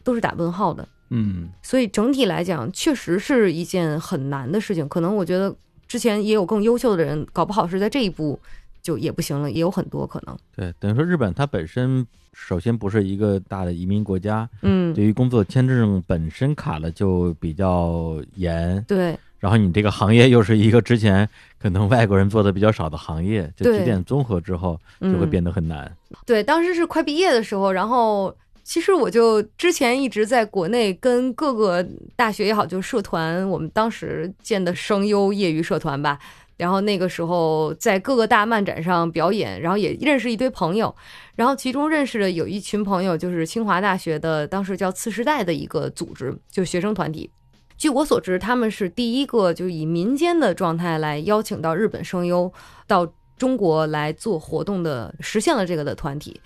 都是打问号的。嗯，所以整体来讲，确实是一件很难的事情。可能我觉得之前也有更优秀的人，搞不好是在这一步就也不行了，也有很多可能。对，等于说日本它本身首先不是一个大的移民国家，嗯，对于工作签证本身卡的就比较严。对。然后你这个行业又是一个之前可能外国人做的比较少的行业，就几点综合之后就会变得很难。对，当时是快毕业的时候，然后其实我就之前一直在国内跟各个大学也好，就社团，我们当时建的声优业余社团吧。然后那个时候在各个大漫展上表演，然后也认识一堆朋友。然后其中认识的有一群朋友，就是清华大学的当时叫次时代的一个组织，就学生团体。据我所知，他们是第一个就以民间的状态来邀请到日本声优到中国来做活动的，实现了这个的团体。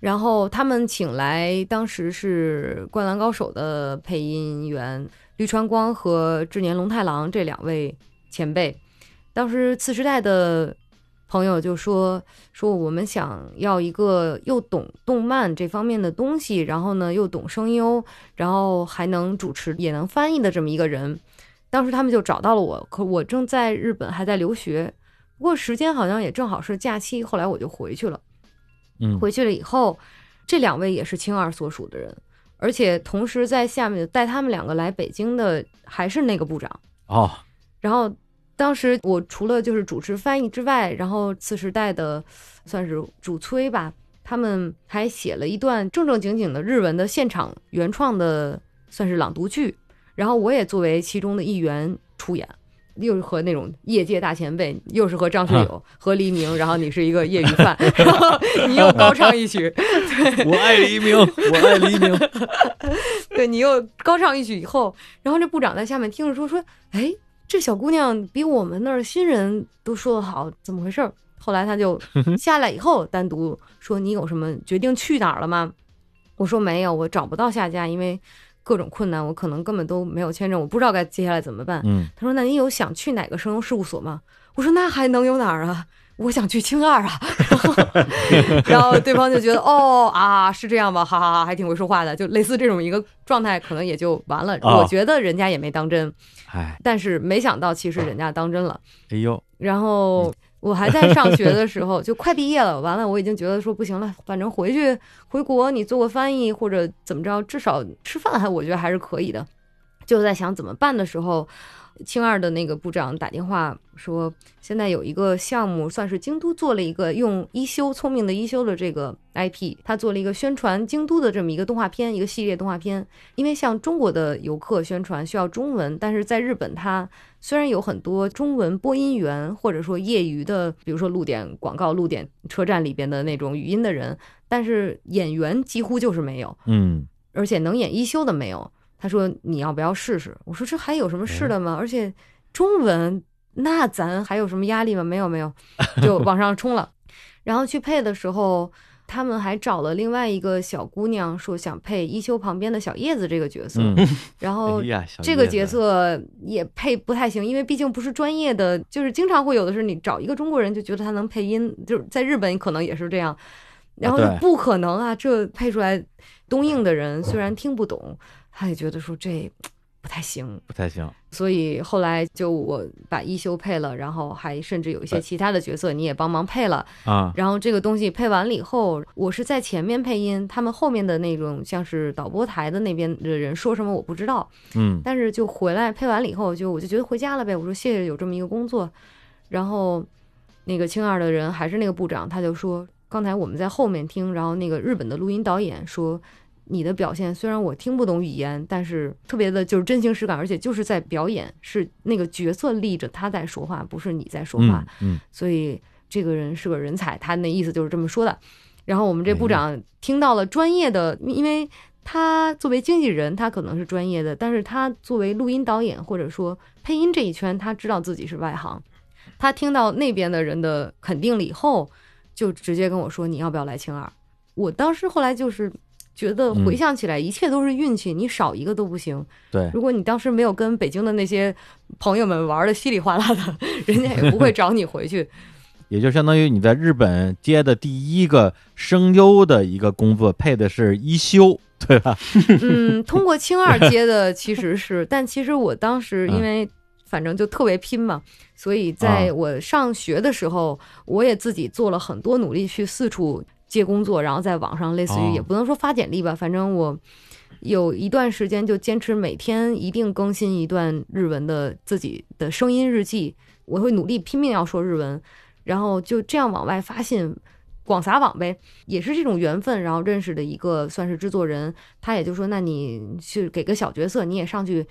然后他们请来当时是《灌篮高手》的配音员绿川光和志年龙太郎这两位前辈，当时次时代的。朋友就说说我们想要一个又懂动漫这方面的东西，然后呢又懂声优，然后还能主持也能翻译的这么一个人。当时他们就找到了我，可我正在日本还在留学，不过时间好像也正好是假期。后来我就回去了。嗯，回去了以后，这两位也是青二所属的人，而且同时在下面带他们两个来北京的还是那个部长哦，然后。当时我除了就是主持翻译之外，然后次时代的算是主催吧，他们还写了一段正正经经的日文的现场原创的算是朗读剧，然后我也作为其中的一员出演，又是和那种业界大前辈，又是和张学友和黎明，然后你是一个业余范，然后你又高唱一曲，对，我爱黎明，我爱黎明，对你又高唱一曲以后，然后这部长在下面听着说说，哎。这小姑娘比我们那儿新人都说的好，怎么回事？后来他就下来以后单独说：“你有什么决定去哪儿了吗？”我说：“没有，我找不到下家，因为各种困难，我可能根本都没有签证，我不知道该接下来怎么办。”嗯，他说：“那你有想去哪个声优事务所吗？”我说：“那还能有哪儿啊？我想去青二啊。”然后，然后对方就觉得：“哦啊，是这样吧？哈哈哈，还挺会说话的。”就类似这种一个状态，可能也就完了。我觉得人家也没当真。哎，但是没想到，其实人家当真了。哎呦，然后我还在上学的时候，就快毕业了。完了，我已经觉得说不行了，反正回去回国，你做个翻译或者怎么着，至少吃饭还我觉得还是可以的。就在想怎么办的时候，青二的那个部长打电话说，现在有一个项目，算是京都做了一个用一休聪明的一休的这个 IP，他做了一个宣传京都的这么一个动画片，一个系列动画片。因为像中国的游客宣传需要中文，但是在日本，它虽然有很多中文播音员，或者说业余的，比如说露点广告、露点车站里边的那种语音的人，但是演员几乎就是没有。嗯而且能演一休的没有。他说你要不要试试？我说这还有什么试的吗？而且中文那咱还有什么压力吗？没有没有，就往上冲了。然后去配的时候，他们还找了另外一个小姑娘，说想配一休旁边的小叶子这个角色。嗯，然 后这个角色也配不太行，因为毕竟不是专业的，就是经常会有的是你找一个中国人就觉得他能配音，就是在日本可能也是这样，然后就不可能啊，这配出来东映的人虽然听不懂，他也觉得说这不太行，不太行。所以后来就我把一休配了，然后还甚至有一些其他的角色你也帮忙配了，啊，然后这个东西配完了以后，我是在前面配音，他们后面的那种像是导播台的那边的人说什么我不知道，嗯。但是就回来配完了以后，就我就觉得回家了呗。我说谢谢有这么一个工作，然后那个青二的人还是那个部长，他就说刚才我们在后面听，然后那个日本的录音导演说你的表现虽然我听不懂语言，但是特别的就是真情实感，而且就是在表演，是那个角色立着他在说话，不是你在说话。嗯嗯所以这个人是个人才，他那意思就是这么说的。然后我们这部哎长听到了专业的，因为他作为经纪人，他可能是专业的，但是他作为录音导演或者说配音这一圈，他知道自己是外行。他听到那边的人的肯定了以后，就直接跟我说：“你要不要来青二？”我当时后来就是觉得嗯回想起来，一切都是运气，你少一个都不行。对，如果你当时没有跟北京的那些朋友们玩的稀里哗啦的，人家也不会找你回去。也就相当于你在日本接的第一个声优的一个工作，配的是一休，对吧？嗯，通过青二接的其实是，但其实我当时嗯因为反正就特别拼嘛，所以在啊我上学的时候，我也自己做了很多努力去四处接工作，然后在网上类似哦于也不能说发简历吧，反正我有一段时间就坚持每天一定更新一段日文的自己的声音日记，我会努力拼命要说日文，然后就这样往外发信。广撒网呗，也是这种缘分，然后认识的一个算是制作人，他也就说，那你去给个小角色，你也上去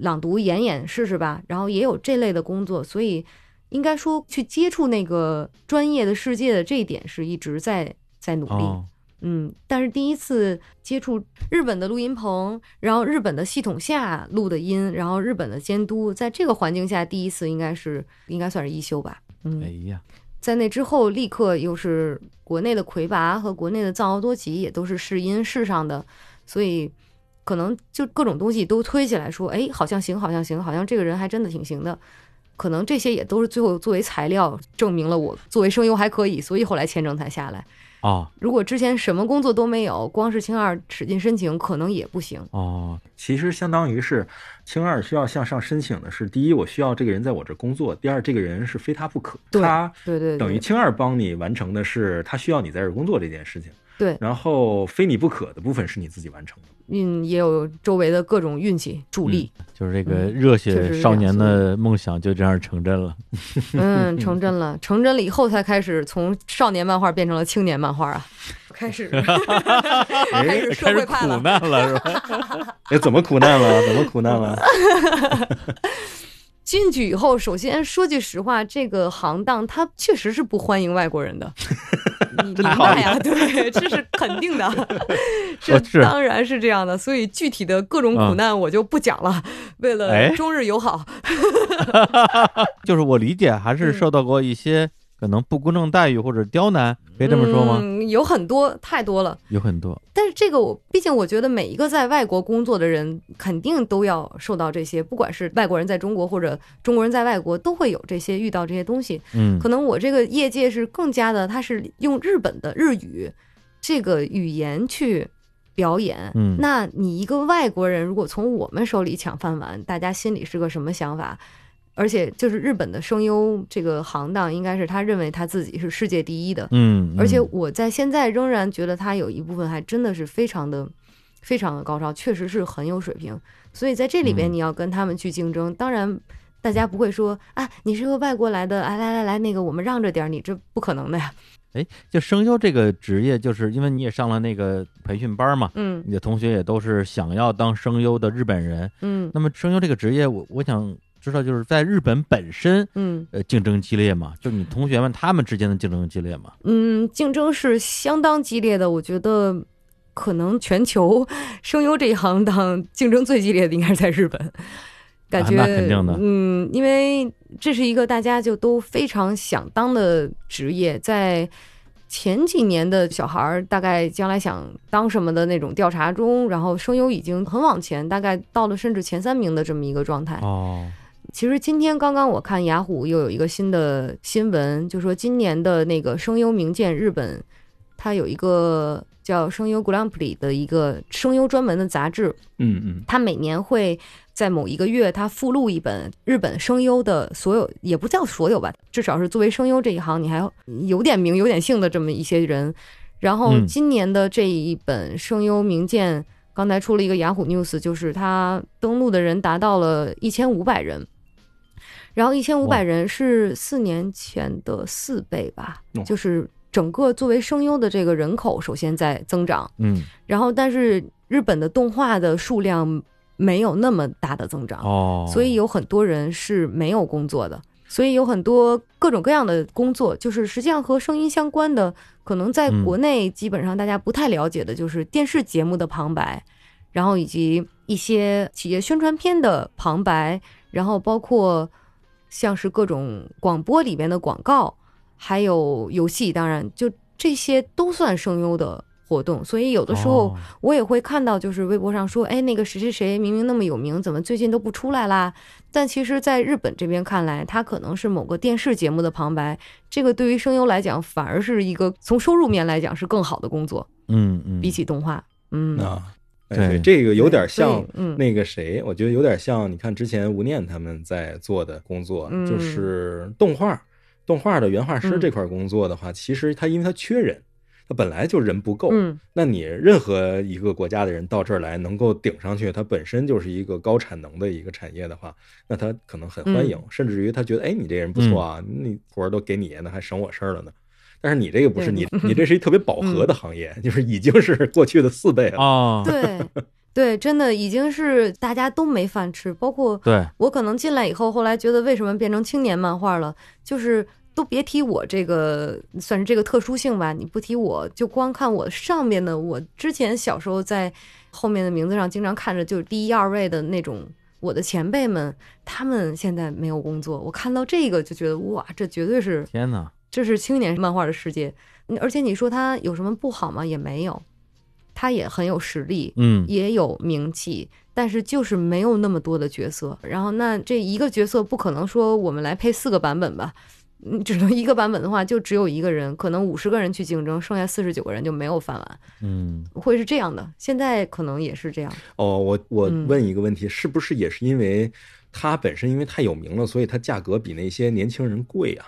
朗读演演试试吧。然后也有这类的工作，所以应该说去接触那个专业的世界的这一点是一直在在努力。哦，嗯，但是第一次接触日本的录音棚，然后日本的系统下录的音，然后日本的监督，在这个环境下，第一次应该是应该算是一休吧。嗯，哎呀，在那之后，立刻又是国内的魁拔和国内的藏獒多吉也都是试音试上的，所以可能就各种东西都推起来说，哎，好像行，好像行，好像这个人还真的挺行的。可能这些也都是最后作为材料证明了我作为声优还可以，所以后来签证才下来。哦如果之前什么工作都没有，光是青二使劲申请，可能也不行。哦，其实相当于是青二需要向上申请的是，第一，我需要这个人在我这工作；第二，这个人是非他不可。对他对对对，等于青二帮你完成的是他需要你在这儿工作这件事情。对然后非你不可的部分是你自己完成的。嗯，也有周围的各种运气助力。就是这个嗯热血少年的梦想就这样成真了。嗯，成真了，成真了以后才开始从少年漫画变成了青年漫画啊，开始 开始社开始苦。难了是吧？哎，怎么苦难了？怎么苦难了？进去以后，首先说句实话，这个行当它确实是不欢迎外国人的，你明白呀？对，这是肯定的，这当然是这样的。所以具体的各种苦难我就不讲了，为了哎中日友好。就是我理解还是嗯受到过一些可能不公正待遇或者刁难，可以这么说吗？嗯，有很多，太多了。有很多，但是这个我，毕竟我觉得每一个在外国工作的人，肯定都要受到这些，不管是外国人在中国或者中国人在外国，都会有这些遇到这些东西。嗯可能我这个业界是更加的，他是用日本的日语这个语言去表演。嗯那你一个外国人如果从我们手里抢饭碗，大家心里是个什么想法？而且就是日本的声优这个行当，应该是他认为他自己是世界第一的。嗯，而且嗯我在现在仍然觉得他有一部分还真的是非常的、非常的高超，确实是很有水平。所以在这里边嗯你要跟他们去竞争，当然大家不会说啊，你是个外国来的，啊，来来来，那个我们让着点儿，你这不可能的呀。哎，就声优这个职业，就是因为你也上了那个培训班嘛，嗯你的同学也都是想要当声优的日本人。嗯那么声优这个职业，我我想知道，就是在日本本身，嗯呃，竞争激烈嘛？就你同学们他们之间的竞争激烈嘛？嗯，竞争是相当激烈的，我觉得可能全球 声优这一行当 竞争最激烈的应该是在日本。感觉、啊那肯定的嗯，因为这是一个大家就都非常想当的职业，在前几年的小孩儿大概将来想当什么的那种调查中，然后声优已经很往前，大概到了甚至前三名的这么一个状态。哦，其实今天刚刚我看雅虎又有一个新的新闻，就说今年的那个声优名鉴日本，它有一个叫声优 Grand Prix 的一个声优专门的杂志，嗯嗯它每年会在某一个月，它附录一本日本声优的所有，也不叫所有吧，至少是作为声优这一行，你还有点名、有点姓的这么一些人。然后嗯今年的这一本声优名鉴，刚才出了一个雅虎 news，就是它登录的人达到了一千五百人。然后一千五百人是四年前的四倍吧，哦就是整个作为声优的这个人口首先在增长，嗯，然后但是日本的动画的数量没有那么大的增长，哦，所以有很多人是没有工作的，所以有很多各种各样的工作，就是实际上和声音相关的，可能在嗯国内基本上大家不太了解的，就是电视节目的旁白，然后以及一些企业宣传片的旁白，然后包括像是各种广播里边的广告，还有游戏，当然就这些都算声优的活动，所以有的时候。哦我也会看到，就是微博上说，哎，那个谁谁谁明明那么有名，怎么最近都不出来啦？但其实，在日本这边看来，他可能是某个电视节目的旁白，这个对于声优来讲，反而是一个从收入面来讲是更好的工作，嗯嗯，比起动画。嗯，对。对，这个有点像嗯。那个谁，我觉得有点像，你看之前吴念他们在做的工作，嗯。就是动画，动画的原画师嗯这块工作的话，其实他因为他缺人，他本来就人不够，嗯。那你任何一个国家的人到这儿来能够顶上去，他本身就是一个高产能的一个产业的话，那他可能很欢迎，嗯。甚至于他觉得，哎，你这人不错啊，你活儿都给你，那还省我事儿了呢。但是你这个不是你，你这是一特别饱和的行业，就是已经是过去的四倍了。啊，对 对，真的已经是大家都没饭吃，包括对，我可能进来以后，后来觉得为什么变成青年漫画了，就是都别提我这个算是这个特殊性吧，你不提我就光看我上面的，我之前小时候在后面的名字上经常看着就是第一二位的那种。我的前辈们，他们现在没有工作，我看到这个就觉得哇，这绝对是天哪，这是青年漫画的世界。嗯而且你说他有什么不好吗？也没有，他也很有实力，嗯，也有名气，但是就是没有那么多的角色。然后那这一个角色不可能说我们来配四个版本吧，嗯，只能一个版本的话就只有一个人，可能五十个人去竞争，剩下四十九个人就没有饭碗，嗯，会是这样的。现在可能也是这样。哦，我我嗯问一个问题，是不是也是因为它本身因为太有名了，所以它价格比那些年轻人贵啊？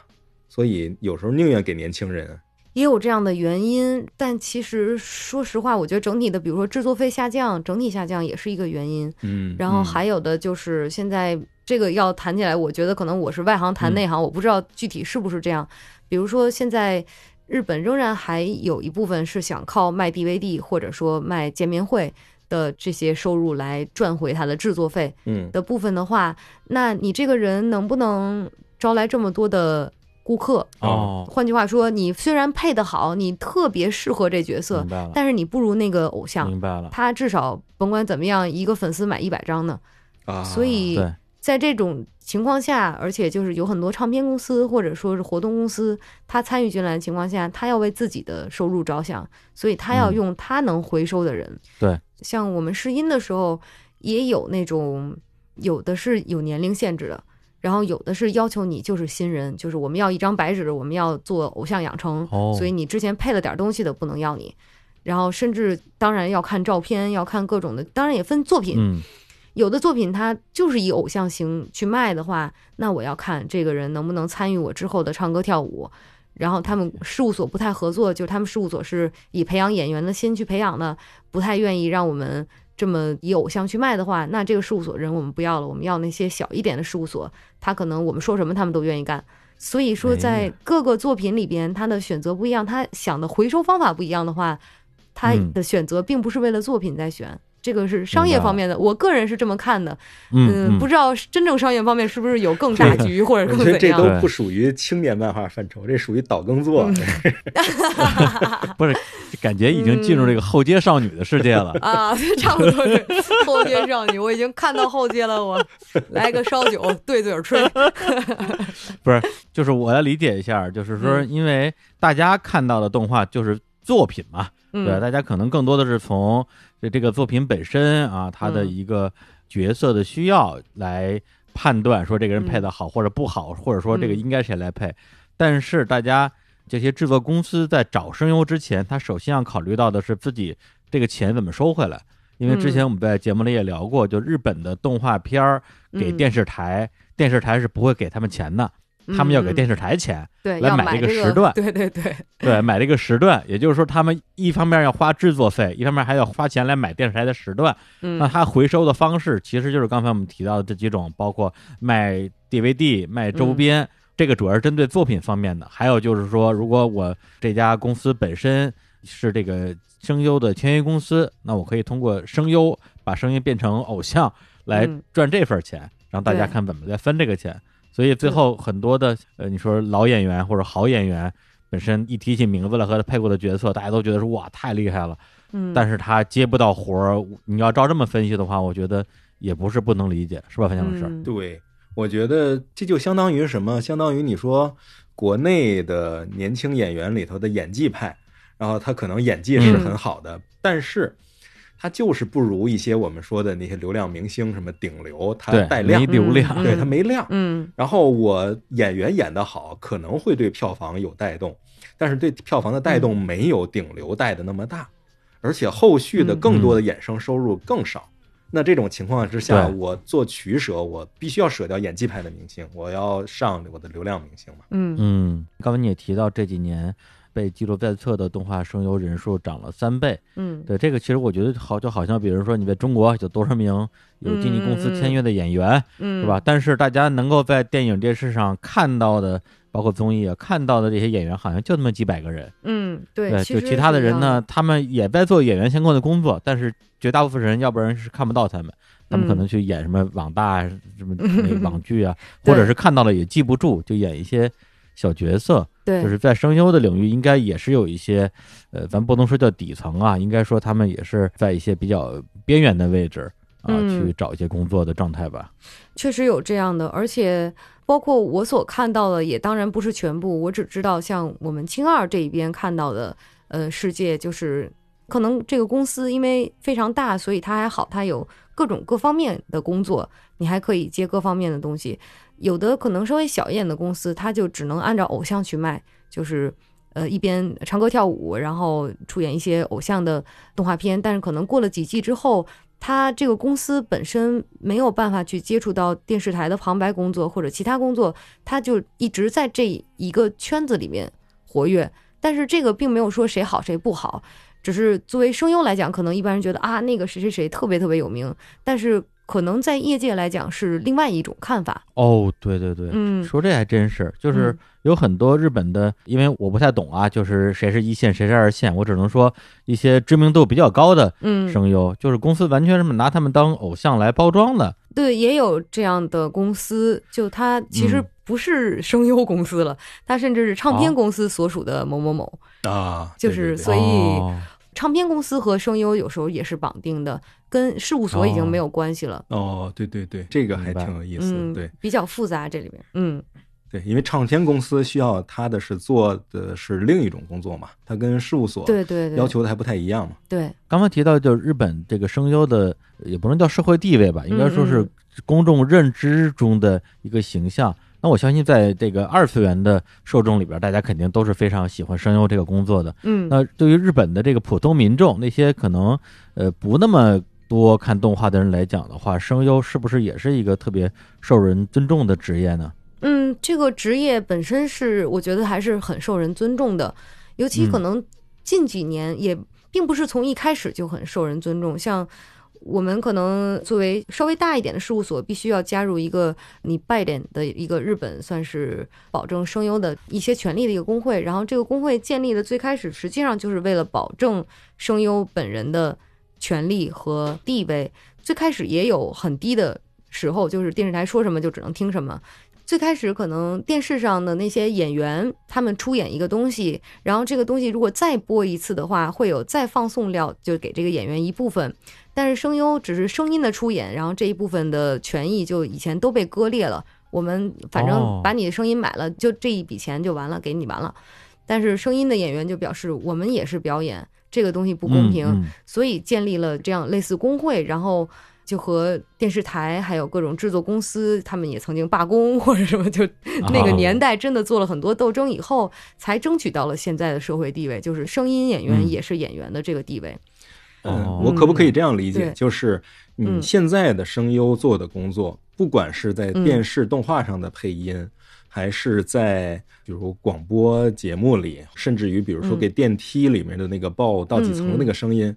所以有时候宁愿给年轻人。也有这样的原因，但其实说实话，我觉得整体的，比如说制作费下降，整体下降也是一个原因。嗯，然后嗯还有的就是现在这个要谈起来，我觉得可能我是外行谈内行，我不知道具体是不是这样。比如说现在日本仍然还有一部分是想靠卖 DVD 或者说卖见面会的这些收入来赚回它的制作费嗯的部分的话，那你这个人能不能招来这么多的顾客？哦，换句话说，你虽然配得好，你特别适合这角色但是你不如那个偶像。明白了，他至少甭管怎么样，一个粉丝买一百张呢。啊，所以，在这种情况下，而且就是有很多唱片公司或者说是活动公司，他参与进来的情况下，他要为自己的收入着想，所以他要嗯用他能回收的人。对，像我们试音的时候，也有那种有的是有年龄限制的。然后有的是要求你就是新人，就是我们要一张白纸，我们要做偶像养成，哦所以你之前配了点东西的不能要你。然后甚至当然要看照片，要看各种的，当然也分作品，嗯，有的作品它就是以偶像型去卖的话，那我要看这个人能不能参与我之后的唱歌跳舞。然后他们事务所不太合作，就是他们事务所是以培养演员的心去培养的，不太愿意让我们这么以偶像去卖的话，那这个事务所人我们不要了，我们要那些小一点的事务所，他可能我们说什么他们都愿意干。所以说，哎在各个作品里边，他的选择不一样，他想的回收方法不一样的话，他嗯的选择并不是为了作品在选，这个是商业方面的。我个人是这么看的，嗯不知道真正商业方面是不是有更大局或者我觉得这更怎样？都不属于青年漫画范畴，这属于岛耕作。嗯 不是，感觉已经进入这个后街少女的世界了。啊，差不多是后街少女，我已经看到后街了。我来个烧酒对嘴儿吹，不是，就是我要理解一下，就是说，嗯因为大家看到的动画就是作品嘛，对，嗯大家可能更多的是从这这个作品本身啊，他的嗯。一个角色的需要来判断说这个人配的好或者不好，或者说这个嗯应该谁来配。但是大家这些制作公司在找声优之前，他首先要考虑到的是自己这个钱怎么收回来。因为之前嗯我们在节目里也聊过，就日本的动画片儿给嗯。电视台，电视台是不会给他们钱的，他们要给电视视台钱，对来买这这个时段对对对，对，买这个时段，也就是说，他们一方面要花制作费，一方面还要花钱来买电视台的时段。嗯那它回收的方式其实就是刚才我们提到的这几种，包括卖 DVD、卖周嗯边，这个主要是针对作品方面的。还有就是说，如果我这家公司本身是这个声优的签约公司，那我可以通过声优把声音变成偶像来嗯赚这份钱，让大家看怎么再分这个钱。所以最后很多的呃，你说老演员或者好演员，本身一提起名字来和他配过的角色，大家都觉得说哇太厉害了，嗯，但是他接不到活儿。你要照这么分析的话，我觉得也不是不能理解，是吧，樊强老师？嗯对，我觉得这就相当于什么？相当于你说国内的年轻演员里头的演技派，然后他可能演技是很好的，但是他就是不如一些我们说的那些流量明星，什么顶流，他，带量没，流量，对他没量。嗯然后我演员演得好，可能会对票房有带动，但是对票房的带动没有顶流带的那么大，而且后续的更多的衍生收入更少。那这种情况之下，我做取舍，我必须要舍掉演技派的明星，我要上我的流量明星嘛。嗯嗯，刚才你也提到这几年被记录在册的动画声优人数涨了三倍。嗯对这个，其实我觉得好，就好像比如说你在中国有多少名有经纪公司签约的演员，嗯，是吧？？但是大家能够在电影电视上看到的，包括综艺啊看到的这些演员，好像就那么几百个人。嗯，对，对，就其他的人呢，，他们也在做演员相关的工作，但是绝大部分人要不然是看不到他们，他们可嗯能去演什么网大啊、什么 那个网剧啊，或者是看到了也记不住，就演一些小角色。对，就是在声优的领域，应该也是有一些，呃，咱不能说叫底层啊，应该说他们也是在一些比较边缘的位置啊，嗯去找一些工作的状态吧。确实有这样的，而且包括我所看到的，也当然不是全部。我只知道像我们青二这一边看到的，呃，世界就是可能这个公司因为非常大，所以它还好，它有各种各方面的工作，你还可以接各方面的东西。有的可能稍微小一点的公司，它就只能按照偶像去卖，就是。呃，一边唱歌跳舞，然后出演一些偶像的动画片，但是可能过了几季之后，他这个公司本身没有办法去接触到电视台的旁白工作或者其他工作，他就一直在这一个圈子里面活跃。但是这个并没有说谁好谁不好，只是作为声优来讲，可能一般人觉得啊，那个谁谁谁特别特别有名，但是可能在业界来讲是另外一种看法。哦，对对对，嗯说这还真是，就是嗯有很多日本的，因为我不太懂啊，就是谁是一线，谁是二线，我只能说一些知名度比较高的嗯，声优，就是公司完全是拿他们当偶像来包装的。对，也有这样的公司，就它其实嗯不是声优公司了，它甚至是唱片哦公司所属的某某某。啊，就是所以哦唱片公司和声优有时候也是绑定的，跟事务所已经没有关系了。哦，对对对，这个还挺有意思。嗯，对比较复杂这里边。嗯对，因为唱片公司需要他的是做的是另一种工作嘛，他跟事务所对对对，要求的还不太一样嘛。对，刚刚提到就是日本这个声优的，也不能叫社会地位吧，应该说是嗯公众认知中的一个形象。那我相信，在这个二次元的受众里边，大家肯定都是非常喜欢声优这个工作的。嗯那对于日本的这个普通民众，那些可能呃不那么多看动画的人来讲的话，声优是不是也是一个特别受人尊重的职业呢？嗯，这个职业本身是我觉得还是很受人尊重的，尤其可嗯能近几年也并不是从一开始就很受人尊重，像。我们可能作为稍微大一点的事务所，必须要加入一个你拜点的一个日本算是保证声优的一些权利的一个工会。然后这个工会建立的最开始，实际上就是为了保证声优本人的权利和地位。最开始也有很低的时候，就是电视台说什么就只能听什么。最开始可能电视上的那些演员，他们出演一个东西，然后这个东西如果再播一次的话，会有再放送料，就给这个演员一部分。但是声优只是声音的出演，然后这一部分的权益就以前都被割裂了。我们反正把你的声音买了，就这一笔钱就完了，给你完了。但是声音的演员就表示，我们也是表演，这个东西不公平，嗯所以建立了这样类似工会，然后就和电视台还有各种制作公司，他们也曾经罢工 或者什么，就那个年代真的做了很多斗争以后，才争取到了现在的社会地位，就是声音演员嗯也是演员的这个地位。哦嗯，我可不可以这样理解？对就是你嗯现在的声优做的工作，不管是在嗯电视动画上的配音，还是在比如广播节目里，甚至于比如说嗯给电梯里面的那个报到几层的那个声音，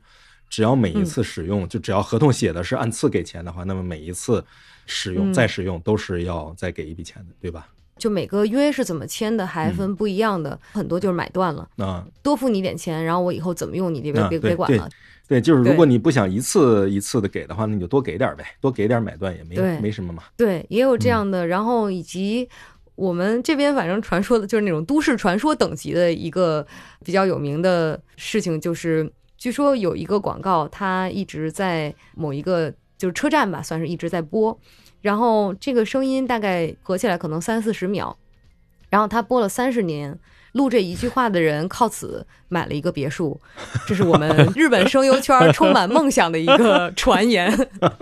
只要每一次使用，就只要合同写的是按次给钱的话，那么每一次使用、嗯再使用都是要再给一笔钱的，对吧？就每个约是怎么签的，还分不一样的，很多就是买断了，啊，多付你点钱，然后我以后怎么用你这边啊别别管了。对，就是如果你不想一次一次的给的话，那你就多给点呗，多给点买断也没没什么嘛。对，也有嗯这样的，然后以及我们这边反正传说的就是那种都市传说等级的一个比较有名的事情，就是据说有一个广告，它一直在某一个就是车站吧，算是一直在播，然后这个声音大概合起来可能三四十秒，然后他播了三十年。录这一句话的人靠此买了一个别墅，这是我们日本声优圈充满梦想的一个传言。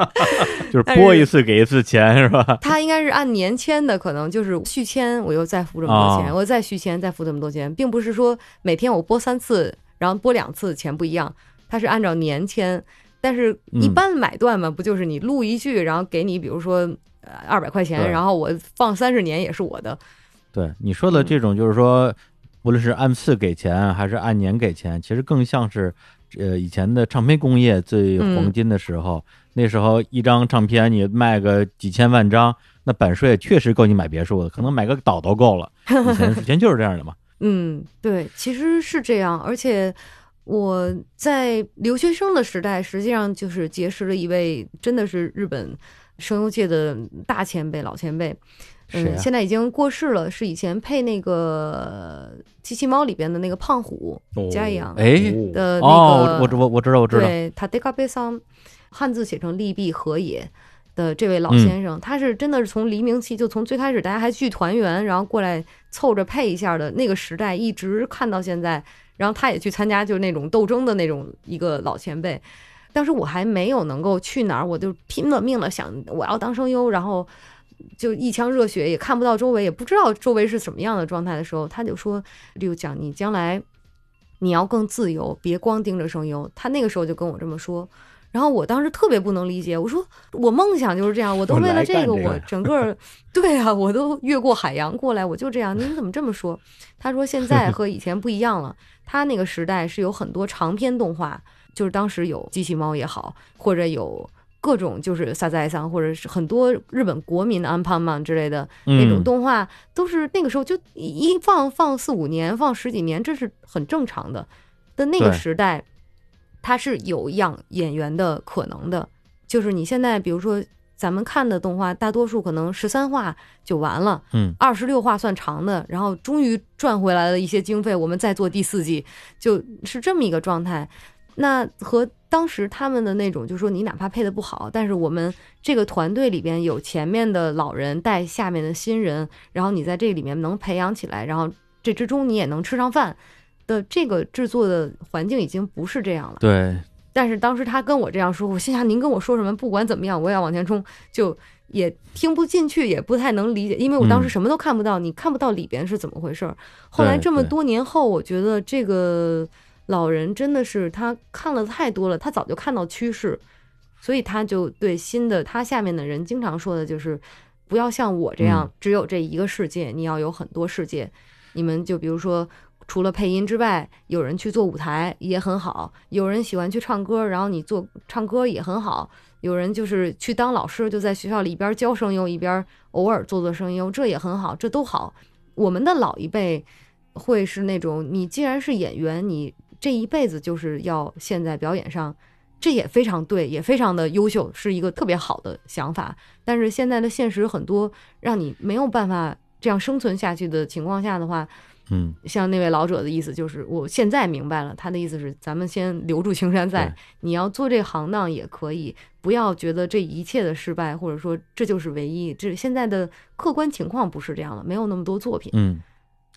就是播一次给一次钱是吧？他应该是按年签的，可能就是续签，我又再付这么多钱，哦我再续签再付这么多钱，并不是说每天我播三次，然后播两次钱不一样，它是按照年签。但是，一嗯般买断嘛，不就是你录一句，然后给你，比如说呃二百块钱，然后我放三十年也是我的。对你说的这种，就是说，无论是按次给钱还是按年给钱，其实更像是呃以前的唱片工业最黄金的时候。那时候一张唱片你卖个几千万张，那版税确实够你买别墅的，可能买个岛都够了。以前以前就是这样的嘛。嗯，对，其实是这样，而且我在留学生的时代，实际上就是结识了一位真的是日本声优界的大前辈、老前辈。嗯，啊？现在已经过世了，是以前配那个《机器猫》里边的那个胖虎哦加阳哎的那个，哦，我我我我知道我知道，对，他 d e k a b e s a n 汉字写成利弊和也的这位老嗯先生，他是真的是从黎明期就从最开始大家还聚团圆，然后过来凑着配一下的那个时代，一直看到现在。然后他也去参加就是那种斗争的那种一个老前辈。当时我还没有能够去哪儿，我就拼了命了想我要当声优，然后就一腔热血，也看不到周围，也不知道周围是什么样的状态的时候，他就说：“六讲，你将来你要更自由，别光盯着声优。”他那个时候就跟我这么说。然后我当时特别不能理解，我说我梦想就是这样，我都为了这个，这个我整个 对啊，我都越过海洋过来，我就这样。您怎么这么说？他说现在 和以前不一样了，他那个时代是有很多长篇动画，就是当时有机器猫也好，或者有各种就是萨在桑，或者是很多日本国民的安胖曼之类的那种嗯动画，都是那个时候就一放放四五年，放十几年，这是很正常的。的那个时代，它是有养演员的可能的。就是你现在比如说咱们看的动画，大多数可能十三话就完了，嗯，二十六话算长的，然后终于赚回来了一些经费，我们再做第四季，就是这么一个状态。那和当时他们的那种，就是说你哪怕配的不好，但是我们这个团队里边有前面的老人带下面的新人，然后你在这里面能培养起来，然后这之中你也能吃上饭的这个制作的环境已经不是这样了。对，但是当时他跟我这样说，我心想您跟我说什么，不管怎么样，我也要往前冲，就也听不进去，也不太能理解，因为我当时嗯什么都看不到，你看不到里边是怎么回事儿。后来这么多年后，我觉得这个老人真的是他看了太多了，他早就看到趋势，所以他就对新的他下面的人经常说的就是，不要像我这样嗯只有这一个世界，你要有很多世界。你们就比如说除了配音之外，有人去做舞台也很好，有人喜欢去唱歌，然后你做唱歌也很好，有人就是去当老师，就在学校里一边教声优一边偶尔做做声优，这也很好，这都好。我们的老一辈会是那种，你既然是演员，你这一辈子就是要陷在表演上，这也非常对，也非常的优秀，是一个特别好的想法。但是现在的现实很多让你没有办法这样生存下去的情况下的话，嗯像那位老者的意思就是，我现在明白了，他的意思是，咱们先留住青山在，你要做这行当也可以，不要觉得这一切的失败，或者说这就是唯一。这现在的客观情况不是这样的，没有那么多作品。嗯，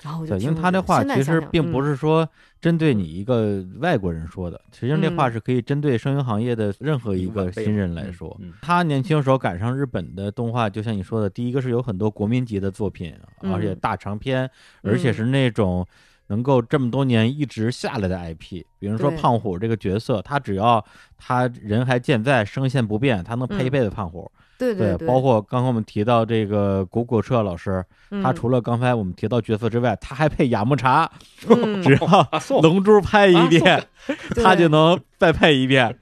然后我就对，因为他这话其实并不嗯是说针对你一个外国人说的，实际上这话嗯是可以针对声优行业的任何一个新人来说。嗯他年轻时候赶上日本的动画，就像你说的，第一个是有很多国民级的作品，嗯而且大长篇，而且是那种能够这么多年一直下来的 IP。比如说胖虎这个角色，他只要他人还健在，声线不变，他能配一嗯辈子胖虎。对对，包括刚刚我们提到这个古古彻老师，他嗯除了刚才我们提到角色之外，他还配雅木茶，嗯 只要龙珠拍一啊遍，他就能再配一遍。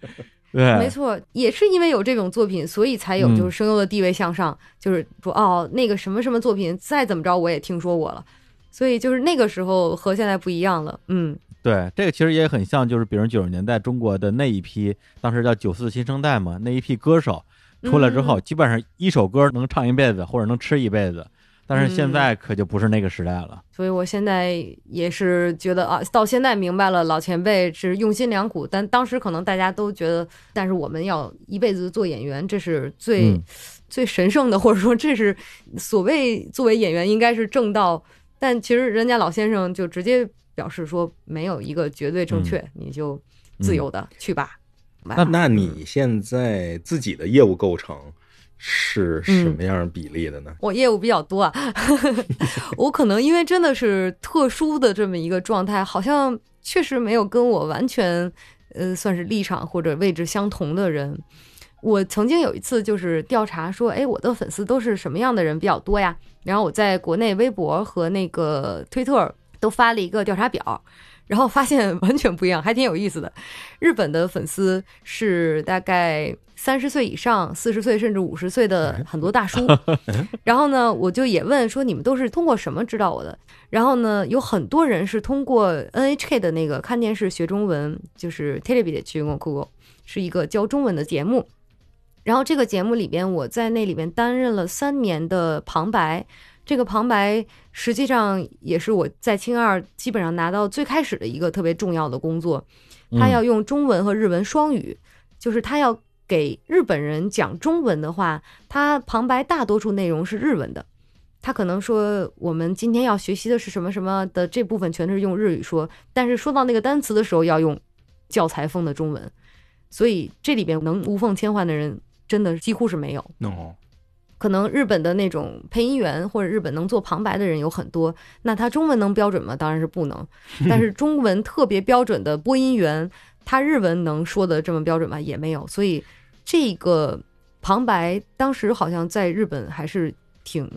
对，没错，也是因为有这种作品，所以才有嗯就是声优的地位向上。就是说，哦，那个什么什么作品，再怎么着我也听说过了。所以就是那个时候和现在不一样了。嗯，对，这个其实也很像，就是比如九十年代中国的那一批，当时叫九四新生代嘛，那一批歌手出来之后，嗯基本上一首歌能唱一辈子，或者能吃一辈子。但是现嗯在可就不是那个时代了。所以我现在也是觉得啊，到现在明白了，老前辈是用心良苦，但当时可能大家都觉得，但是我们要一辈子做演员，这是最、嗯最神圣的，或者说这是所谓作为演员应该是正道。但其实人家老先生就直接表示说，没有一个绝对正确，你就自由的去吧。那那你现在自己的业务构成是什么样比例的呢？我业务比较多啊，我可能因为真的是特殊的这么一个状态，好像确实没有跟我完全呃算是立场或者位置相同的人。我曾经有一次就是调查说，哎，我的粉丝都是什么样的人比较多呀？然后我在国内微博和那个推特都发了一个调查表，然后发现 完全不一样，还挺有意思的。日本的粉丝是大概三十岁以上、四十岁甚至五十岁的很多大叔。然后呢，我就也问说，你们都是通过什么知道我的？然后呢，有很多人是通过 NHK 的那个看电视学中文，就是 t e l e v i 去用 Google，是一个教中文的节目。然后这个节目里边，我在那里面担任了三年的旁白。这个旁白实际上也是我在青二基本上拿到最开始的一个特别重要的工作。他嗯要用中文和日文双语，就是他要给日本人讲中文的话，他旁白大多数内容是日文的。他可能说我们今天要学习的是什么什么的这部分全是用日语说，但是说到那个单词的时候要用教材风的中文，所以这里边能无缝切换的人真的几乎是没有。哦，可能日本的那种配音员或者日本能做旁白的人有很多，那他中文能标准吗？当然是不能。但是中文特别标准的播音员，他日文能说的这么标准吗？也没有。所以这个旁白当时好像在日本还是挺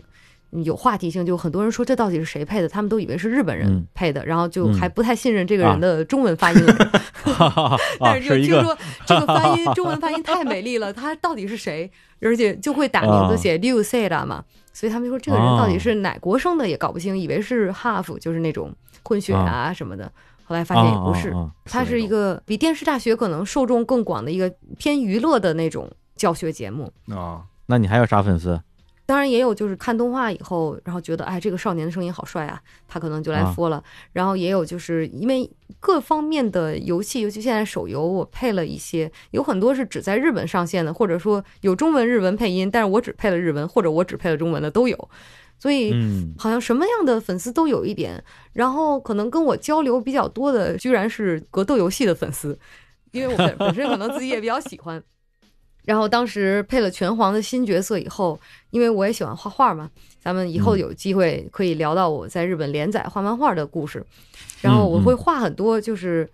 有话题性，就很多人说这到底是谁配的，他们都以为是日本人嗯配的，然后就嗯还不太信任这个啊人的中文发音了。哈哈哈啊，但是就听说这个发音，中文发音太美丽了，他到底是谁？而且就会打名啊字写 Liu s e d a 嘛，所以他们就说这个人到底是哪国生的也搞不清，以为是 half，就是那种混血啊什么的。后来发现也不是，啊啊啊它是一个比电视大学可能受众更广的一个偏娱乐的那种教学节目。啊，那你还有啥粉丝？当然也有就是看动画以后，然后觉得哎这个少年的声音好帅啊，他可能就来啊说了。然后也有就是因为各方面的游戏，尤其现在手游，我配了一些，有很多是只在日本上线的，或者说有中文、日文配音，但是我只配了日文，或者我只配了中文的都有。所以嗯好像什么样的粉丝都有一点，然后可能跟我交流比较多的，居然是格斗游戏的粉丝，因为我本本身可能自己也比较喜欢。然后当时配了拳皇的新角色以后，因为我也喜欢画画嘛，咱们以后嗯有机会可以聊到我在日本连载画漫画的故事。然后我会画很多，就是。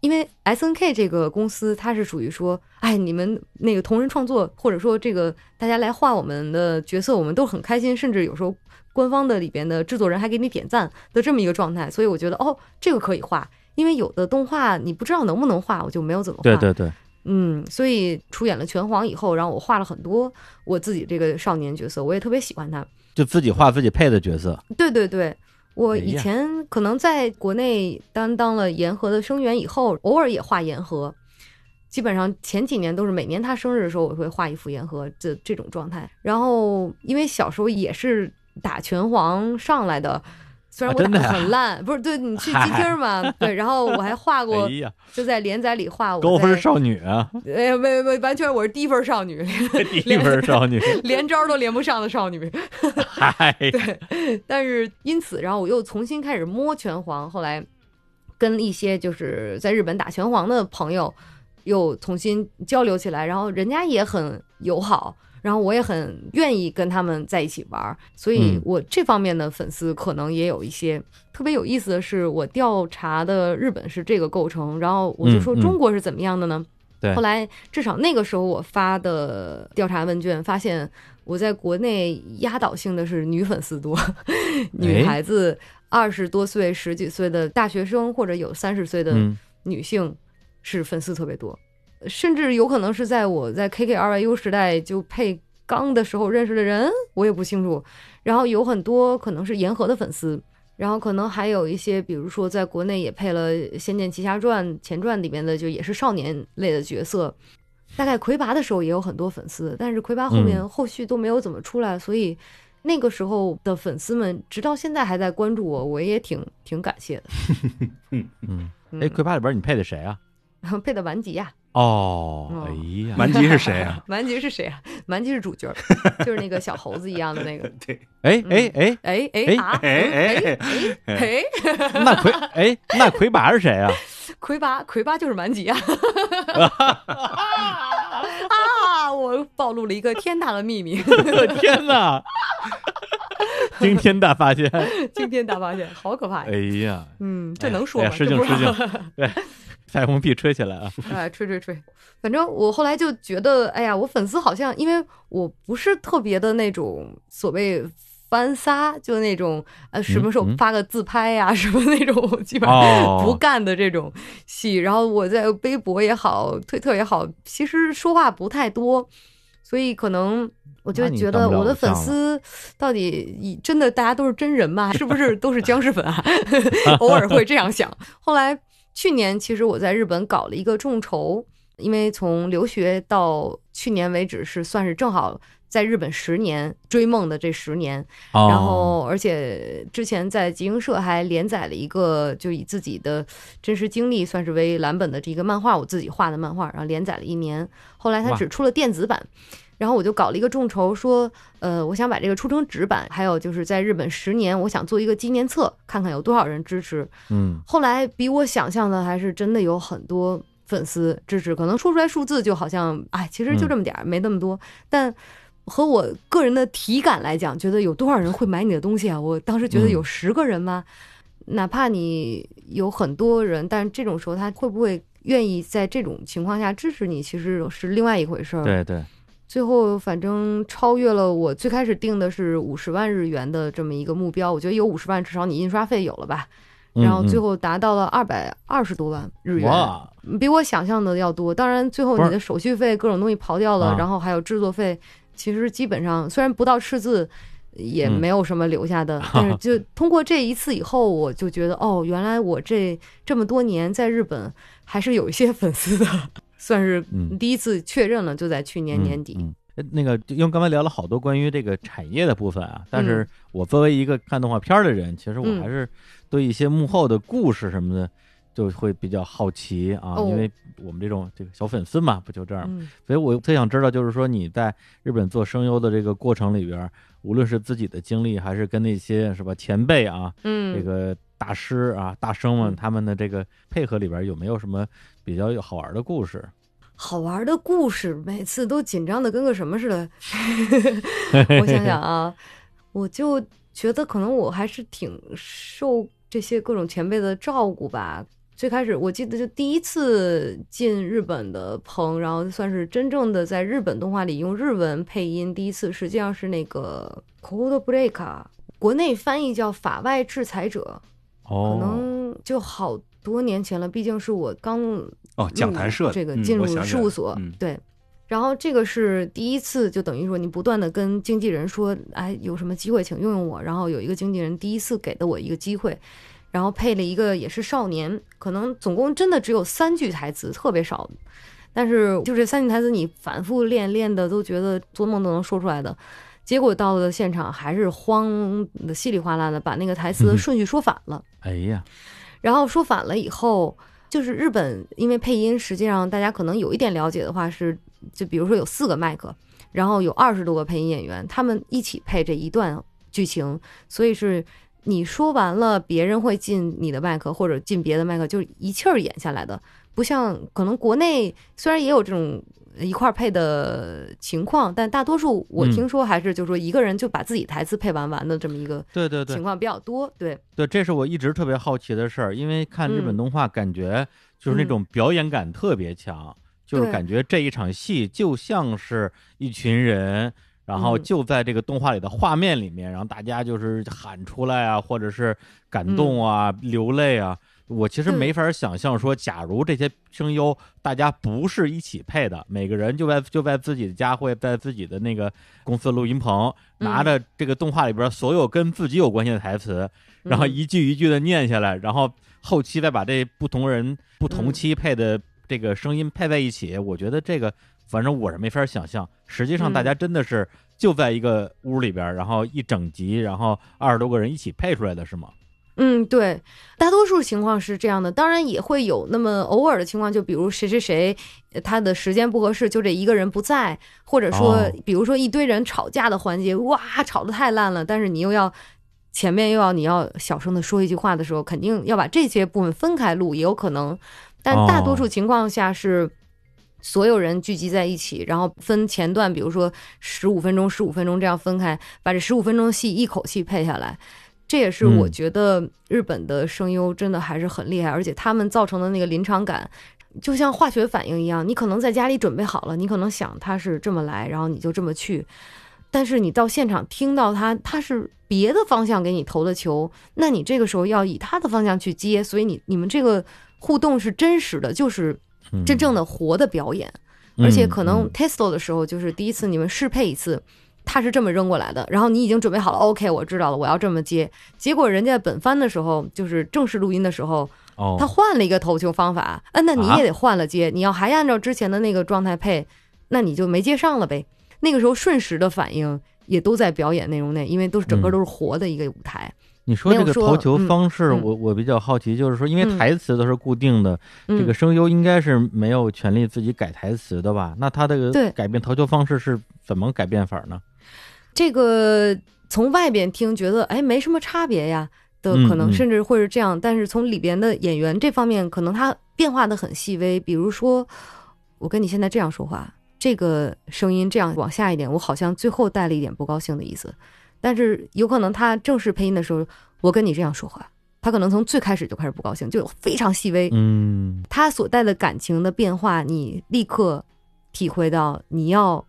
因为 S N K 这个公司，它是属于说，哎，你们那个同人创作，或者说这个大家来画我们的角色，我们都很开心，甚至有时候官方的里边的制作人还给你点赞的这么一个状态，所以我觉得哦，这个可以画。因为有的动画你不知道能不能画，我就没有怎么画。对对对，嗯，所以出演了拳皇以后，然后我画了很多我自己这个少年角色，我也特别喜欢他。就自己画自己配的角色。对对对，我以前可能在国内担当了言和的声援以后，偶尔也画言和。基本上前几年都是每年他生日的时候，我会画一幅言和这这种状态。然后因为小时候也是打拳皇上来的，虽然我打很烂，不是对你去嗨机厅嘛，对，然后我还画过哎，就在连载里画我高分在少女啊，哎呀，没没完全我是低分少女，低分少女，连招都连不上的少女。嗨 对，但是因此，然后我又重新开始摸拳皇，后来跟一些就是在日本打拳皇的朋友又重新交流起来，然后人家也很友好。然后我也很愿意跟他们在一起玩儿，所以嗯。我这方面的粉丝可能也有一些。特别有意思的是，我调查的日本是这个构成，然后我就说中国是怎么样的呢？对。后来至少那个时候我发的调查问卷发现，我在国内压倒性的是女粉丝多，女孩子二十多岁、十几岁的大学生或者有三十岁的嗯，女性是粉丝特别多，甚至有可能是在我在 KKRYU 时代就配刚的时候认识的人，我也不清楚。然后有很多可能是言和的粉丝，然后可能还有一些，比如说在国内也配了《仙剑奇侠传》前传里面的，就也是少年类的角色。大概魁拔的时候也有很多粉丝，但是魁拔后面嗯后续都没有怎么出来，所以那个时候的粉丝们直到现在还在关注我，我也挺挺感谢的。嗯，嗯哎，魁拔里边你配的谁啊？配的顽疾呀、哦，哦哎呀，蛮吉是谁啊？顽吉是谁啊？顽吉是主角，就是那个小猴子一样的那个。对，哎哎哎，哎哎哎啊！哎哎哎哎！那魁哎那魁拔是谁啊？魁拔，魁拔就是蛮吉啊！啊！我暴露了一个天大的秘密，我天哪！惊天大发现！惊天大发现，好可怕呀！哎呀，嗯，这能说吗？失敬失敬对，彩虹屁吹起来啊！哎，吹吹吹，反正我后来就觉得，哎呀，我粉丝好像，因为我不是特别的那种所谓翻撒，就那种呃什么时候嗯发个自拍呀、什么那种，基本上哦，不干的这种戏。然后我在微博也好，推特也好，其实说话不太多，所以可能。我就觉得我的粉丝到底以真的大家都是真人吗？是不是都是僵尸粉啊？偶尔会这样想。后来去年其实我在日本搞了一个众筹，因为从留学到去年为止是算是正好在日本十年追梦的这十年，哦然后而且之前在集英社还连载了一个就以自己的真实经历算是为蓝本的这个漫画，我自己画的漫画，然后连载了一年，后来它只出了电子版。然后我就搞了一个众筹，说，呃，我想把这个出成纸版，还有就是在日本十年，我想做一个纪念册，看看有多少人支持。嗯后来比我想象的还是真的有很多粉丝支持，可能说出来数字就好像，哎，其实就这么点儿，没那么多。但和我个人的体感来讲，觉得有多少人会买你的东西啊？我当时觉得有嗯十个人吗？哪怕你有很多人，但这种时候他会不会愿意在这种情况下支持你，其实是另外一回事儿。对对，最后反正超越了我最开始定的是五十万日元的这么一个目标，我觉得有五十万，至少你印刷费有了吧？然后最后后达到了二百二十多万日元，比我想象的要多。当然，最后你的手续费各种东西刨掉了，啊然后还有制作费，其实基本上虽然不到赤字，也嗯没有什么留下的。但是就通过这一次以后，我就觉得哦，原来我这这么多年在日本还是有一些粉丝的，算是嗯。第一次确认了，就在去年年底。嗯。嗯呃那个，因为刚才聊了好多关于这个产业的部分啊，但嗯。是我作为一个看动画片儿的人，其实我嗯。还是对一些幕后的故事什么的就会比较好奇啊，哦。因为我们这种这个小粉丝嘛，不就这样所以我特想知道，就是说你在日本做声优的这个过程里边儿，无论是自己的经历，还是跟那些是吧前辈啊，嗯，这个大师啊、大生们嗯。他们的这个配合里边儿，有没有什么比较有好玩的故事？好玩的故事，每次都紧张的跟个什么似的。我想想啊，我就觉得可能我还是挺受这些各种前辈的照顾吧。最开始我记得就第一次进日本的棚，然后算是真正的在日本动画里用日文配音，第一次实际上是那个《Code Break》，国内翻译叫《法外制裁者》，可哦，能就好多年前了，毕竟是我刚哦，讲谈社的嗯这个进入事务所，嗯对。然后这个是第一次，就等于说你不断的跟经纪人说，哎，有什么机会请用用我。然后有一个经纪人第一次给的我一个机会，然后配了一个也是少年，可能总共真的只有三句台词，特别少。但是就这三句台词，你反复练练的都觉得做梦都能说出来的。结果到了现场还是慌的稀里哗啦的，把那个台词的顺序说反了。哎呀，然后说反了以后，就是日本因为配音，实际上大家可能有一点了解的话是，就比如说有四个麦克，然后有二十多个配音演员，他们一起配这一段剧情，所以是你说完了，别人会进你的麦克或者进别的麦克，就是一气儿演下来的，不像可能国内虽然也有这种。一块儿配的情况，但大多数我嗯听说还是就是说一个人就把自己台词配完完的这么一个对对对情况比较多。对，对，这是我一直特别好奇的事儿，因为看日本嗯动画，感觉就是那嗯种表演感特别强，就是感觉这一场戏就像是一群人。然后嗯就在这个动画里的画面里面，然后大家就是喊出来啊，或者是感动啊、流泪啊。我其实没法想象说，假如这些声优大家不是一起配的，每个人就在就在自己的家或者在自己的那个公司录音棚，嗯。拿着这个动画里边所有跟自己有关系的台词，然后嗯。一句一句的念下来，然后后期再把这不同人不同嗯。期配的这个声音配在一起，我觉得这个反正我是没法想象。实际上，嗯大家真的是就在一个屋里边，然后一整集，然后二十多个人一起配出来的是吗？嗯，对，大多数情况是这样的，当然也会有那么偶尔的情况，就比如谁谁谁呃他的时间不合适，就这一个人不在，或者说哦，比如说一堆人吵架的环节，哇，吵得太烂了，但是你又要前面又要你要小声的说一句话的时候，肯定要把这些部分分开录，也有可能，但大多数哦情况下是。所有人聚集在一起，然后分前段，比如说十五分钟、十五分钟这样分开，把这十五分钟戏一口气配下来。这也是我嗯觉得日本的声优真的还是很厉害，而且他们造成的那个临场感，就像化学反应一样。你可能在家里准备好了，你可能想他是这么来，然后你就这么去，但是你到现场听到他他是别的方向给你投的球，那你这个时候要以他的方向去接，所以你你们这个互动是真实的，就是嗯真正的活的表演。嗯而且可能嗯 testo 的时候，就是第一次你们适配一次，他是这么扔过来的，然后你已经准备好了，OK，我知道了，我要这么接。结果人家本番的时候，就是正式录音的时候，哦，他换了一个投球方法，啊，那你啊也得换了接，你要还按照之前的那个状态配，那你就没接上了呗。那个时候瞬时的反应也都在表演内容内，因为都是整个嗯都是活的一个舞台。你说这个投球嗯方式，嗯我我比较好奇，就是说，因为嗯台词都是固定的，嗯，这个声优应该是没有权利自己改台词的吧？那他这个对改变投球方式是怎么改变法呢？这个从外边听觉得哎没什么差别呀的嗯可能，嗯甚至会是这样。但是从里边的演员这方面，可能他变化的很细微。比如说，我跟你现在这样说话，这个声音这样往下一点，我好像最后带了一点不高兴的意思。但是有可能他正式配音的时候，我跟你这样说话，他可能从最开始就开始不高兴，就非常细微。嗯他所带的感情的变化，你立刻体会到你要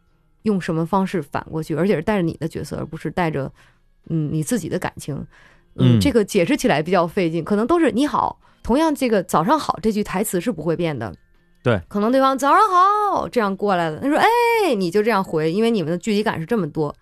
用什么方式反过去，而且是带着你的角色，而不是带着嗯你自己的感情。嗯这个解释起来比较费劲，可能都是你好，同样这个早上好这句台词是不会变的。对，可能对方早上好这样过来的，他说哎，你就这样回，因为你们的距离感是这么多。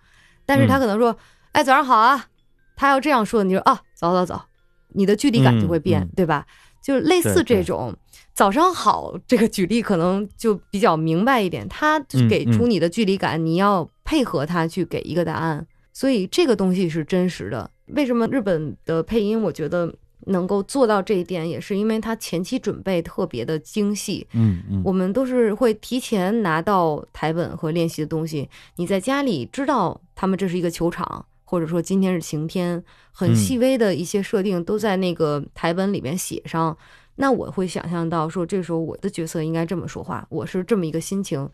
但是他嗯可能说、哎早上好啊，他要这样说，你说啊早早早，你的距离感就会变，嗯嗯对吧？就是类似这种早上好这个举例，可能就比较明白一点。他嗯给出你的距离感，你要配合他去给一个答案，所以这个东西是真实的。为什么日本的配音，我觉得能够做到这一点，也是因为他前期准备特别的精细。嗯嗯，我们都是会提前拿到台本和练习的东西，你在家里知道他们这是一个球场，或者说今天是晴天，很嗯细微的一些设定都在那个台本里面写上。那我会想象到说，这时候我的角色应该这么说话，我是这么一个心情。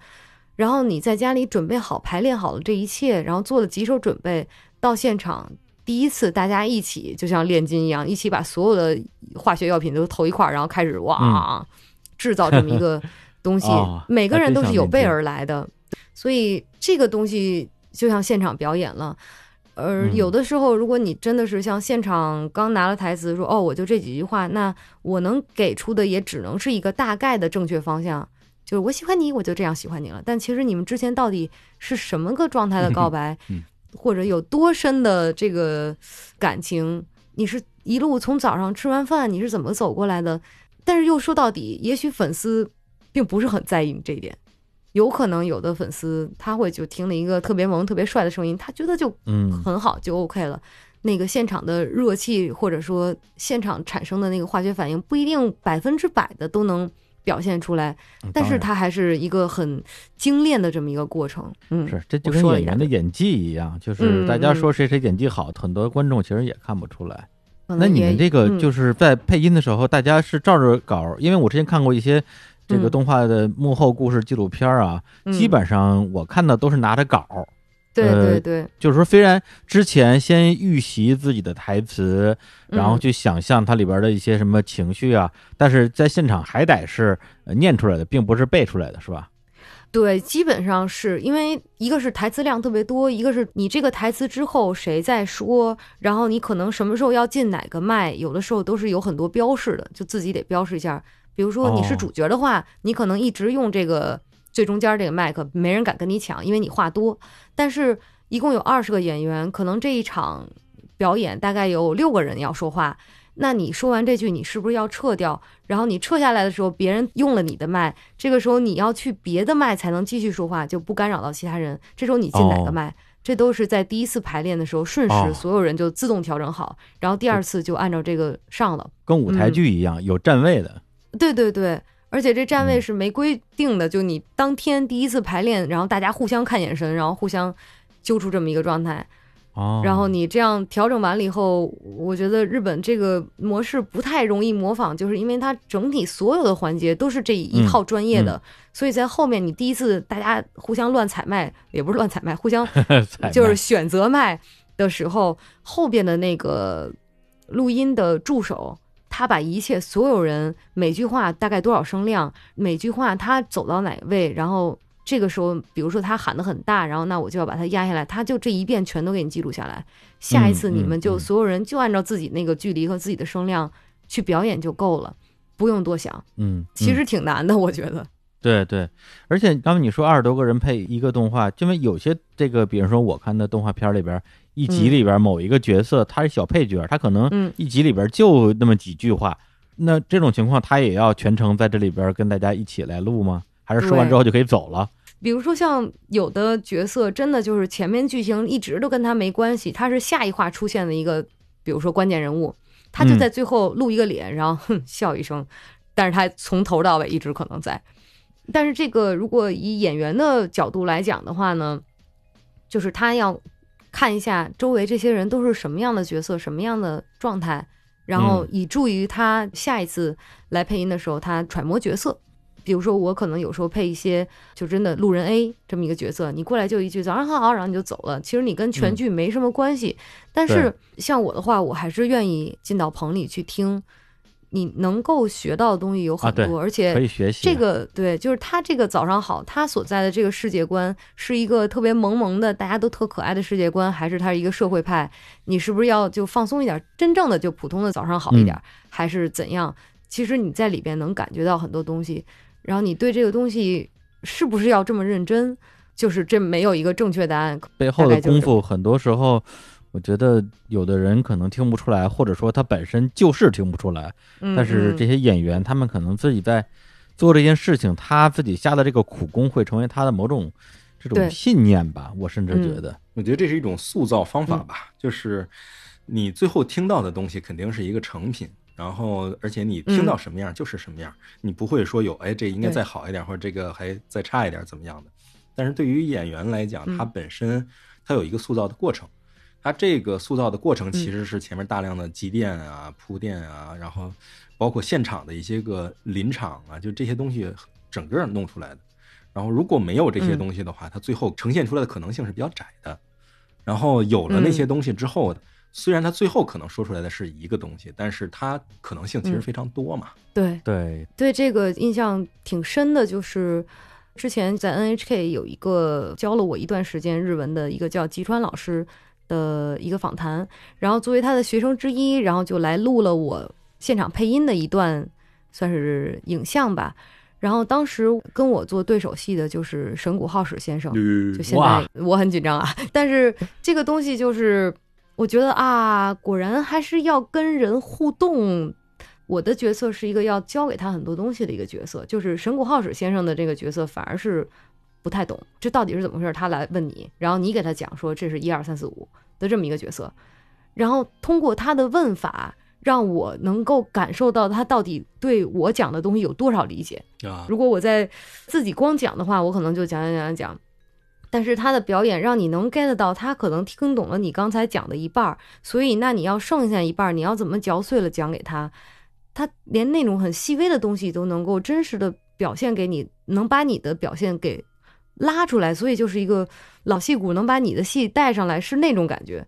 然后你在家里准备好、排练好了这一切，然后做了几手准备，到现场第一次大家一起就像炼金一样，一起把所有的化学药品都投一块儿，然后开始哇、制造这么一个东西，哦每个人都是有备而来的，所以这个东西就像现场表演了。而嗯有的时候，如果你真的是像现场刚拿了台词说哦，我就这几句话，那我能给出的也只能是一个大概的正确方向，就是我喜欢你，我就这样喜欢你了。但其实你们之前到底是什么个状态的告白，嗯 或者有多深的这个感情？你是一路从早上吃完饭，你是怎么走过来的？但是又说到底，也许粉丝并不是很在意你这一点。有可能有的粉丝他会就听了一个特别萌、特别帅的声音，他觉得就嗯很好，就 OK 了。那个现场的热气，或者说现场产生的那个化学反应，不一定百分之百的都能表现出来，但是当然它还是一个很精炼的这么一个过程。嗯，是，这就我跟演员的演技一样，就是嗯大家嗯说谁谁演技好，很多观众其实也看不出来。那你们这个嗯就是在配音的时候，大家是照着稿，因为我之前看过一些这个嗯动画的幕后故事纪录片啊，嗯基本上我看到都是拿着稿儿，对呃对对，就是说虽然之前先预习自己的台词，然后嗯去想象它里边的一些什么情绪啊，但是在现场还得是呃念出来的，并不是背出来的，是吧？对，基本上是因为一个是台词量特别多，一个是你这个台词之后谁在说，然后你可能什么时候要进哪个麦，有的时候都是有很多标示的，就自己得标示一下。比如说你是哦主角的话，你可能一直用这个最中间这个麦克，没人敢跟你抢，因为你话多。但是一共有二十个演员，可能这一场表演大概有六个人要说话。那你说完这句，你是不是要撤掉？然后你撤下来的时候，别人用了你的麦，这个时候你要去别的麦才能继续说话，就不干扰到其他人。这时候你进哪个哦麦，这都是在第一次排练的时候顺哦时，所有人就自动调整好，然后第二次就按照这个上了。跟舞台嗯剧一样，有站位的。对对对，而且这站位嗯是没规定的，就你当天第一次排练，然后大家互相看眼神，然后互相揪出这么一个状态。哦，然后你这样调整完了以后，我觉得日本这个模式不太容易模仿，就是因为它整体所有的环节都是这一嗯套专业的，所以在后面你第一次大家互相乱踩麦，也不是乱踩麦，互相就是选择麦的时候，后边的那个录音的助手。他把一切所有人每句话大概多少声量，每句话他走到哪位，然后这个时候，比如说他喊得很大，然后那我就要把他压下来，他就这一遍全都给你记录下来。下一次嗯你们就嗯所有人就按照自己那个距离和自己的声量去表演就够了，不用多想。嗯，嗯其实挺难的，我觉得。对对，而且刚才你说二十多个人配一个动画，因为有些这个，比如说我看的动画片里边，一集嗯里边某一个角色他是小配角，他可能嗯一集里边就那么几句话，那这种情况他也要全程在这里边跟大家一起来录吗？还是说完之后就可以走了？比如说像有的角色，真的就是前面剧情一直都跟他没关系，他是下一话出现的一个，比如说关键人物，他就嗯在最后露一个脸，然后哼笑一声，但是他从头到尾一直可能在。但是这个如果以演员的角度来讲的话呢，就是他要看一下周围这些人都是什么样的角色，什么样的状态，然后嗯以助于他下一次来配音的时候，他揣摩角色。比如说，我可能有时候配一些就真的路人 A 这么一个角色，你过来就一句早上好，然后你就走了，其实你跟全嗯剧没什么关系。但是像我的话，我还是愿意进到棚里去听，你能够学到的东西有很多，而且可以学习这个对，就是他这个早上好，他所在的这个世界观是一个特别萌萌的，大家都特可爱的世界观，还是他是一个社会派？你是不是要就放松一点，真正的就普通的早上好一点，嗯还是怎样？其实你在里边能感觉到很多东西，然后你对这个东西是不是要这么认真？就是这没有一个正确答案。背后的功夫，很多时候我觉得有的人可能听不出来，或者说他本身就是听不出来。嗯、但是这嗯些演员，他们可能自己在做这件事情，他自己下的这个苦功会成为他的某种这种信念吧。我甚至觉嗯得，我觉得这是一种塑造方法吧，就是你最后听到的东西肯定是一个成品，然后而且你听到什么样就是什么样，你不会说有哎这应该再好一点，或者这个还再差一点怎么样的。但是对于演员来讲，嗯他本身他有一个塑造的过程，他这个塑造的过程嗯其实是前面大量的积淀啊、铺垫啊，然后包括现场的一些个临场啊，就这些东西整个弄出来的。然后如果没有这些嗯东西的话，它最后呈现出来的可能性是比较窄的。然后有了那些东西之后，虽然他最后可能说出来的是一个东西，但是它可能性其实嗯非常多嘛。对对，对，这个印象挺深的，就是之前在 NHK 有一个教了我一段时间日文的一个叫吉川老师的一个访谈，然后作为他的学生之一，然后就来录了我现场配音的一段，算是影像吧。然后当时跟我做对手戏的就是神谷浩史先生，就现在我很紧张啊，但是这个东西就是我觉得啊，果然还是要跟人互动。我的角色是一个要教给他很多东西的一个角色，就是神谷浩史先生的这个角色反而是不太懂这到底是怎么回事，他来问你，然后你给他讲说这是一二三四五的这么一个角色，然后通过他的问法，让我能够感受到他到底对我讲的东西有多少理解。啊，如果我在自己光讲的话，我可能就讲讲讲讲。但是他的表演让你能 get 到，他可能听懂了你刚才讲的一半儿，所以那你要剩下一半儿，你要怎么嚼碎了讲给他？他连那种很细微的东西都能够真实的表现给你，能把你的表现给拉出来，所以就是一个老戏骨能把你的戏带上来，是那种感觉，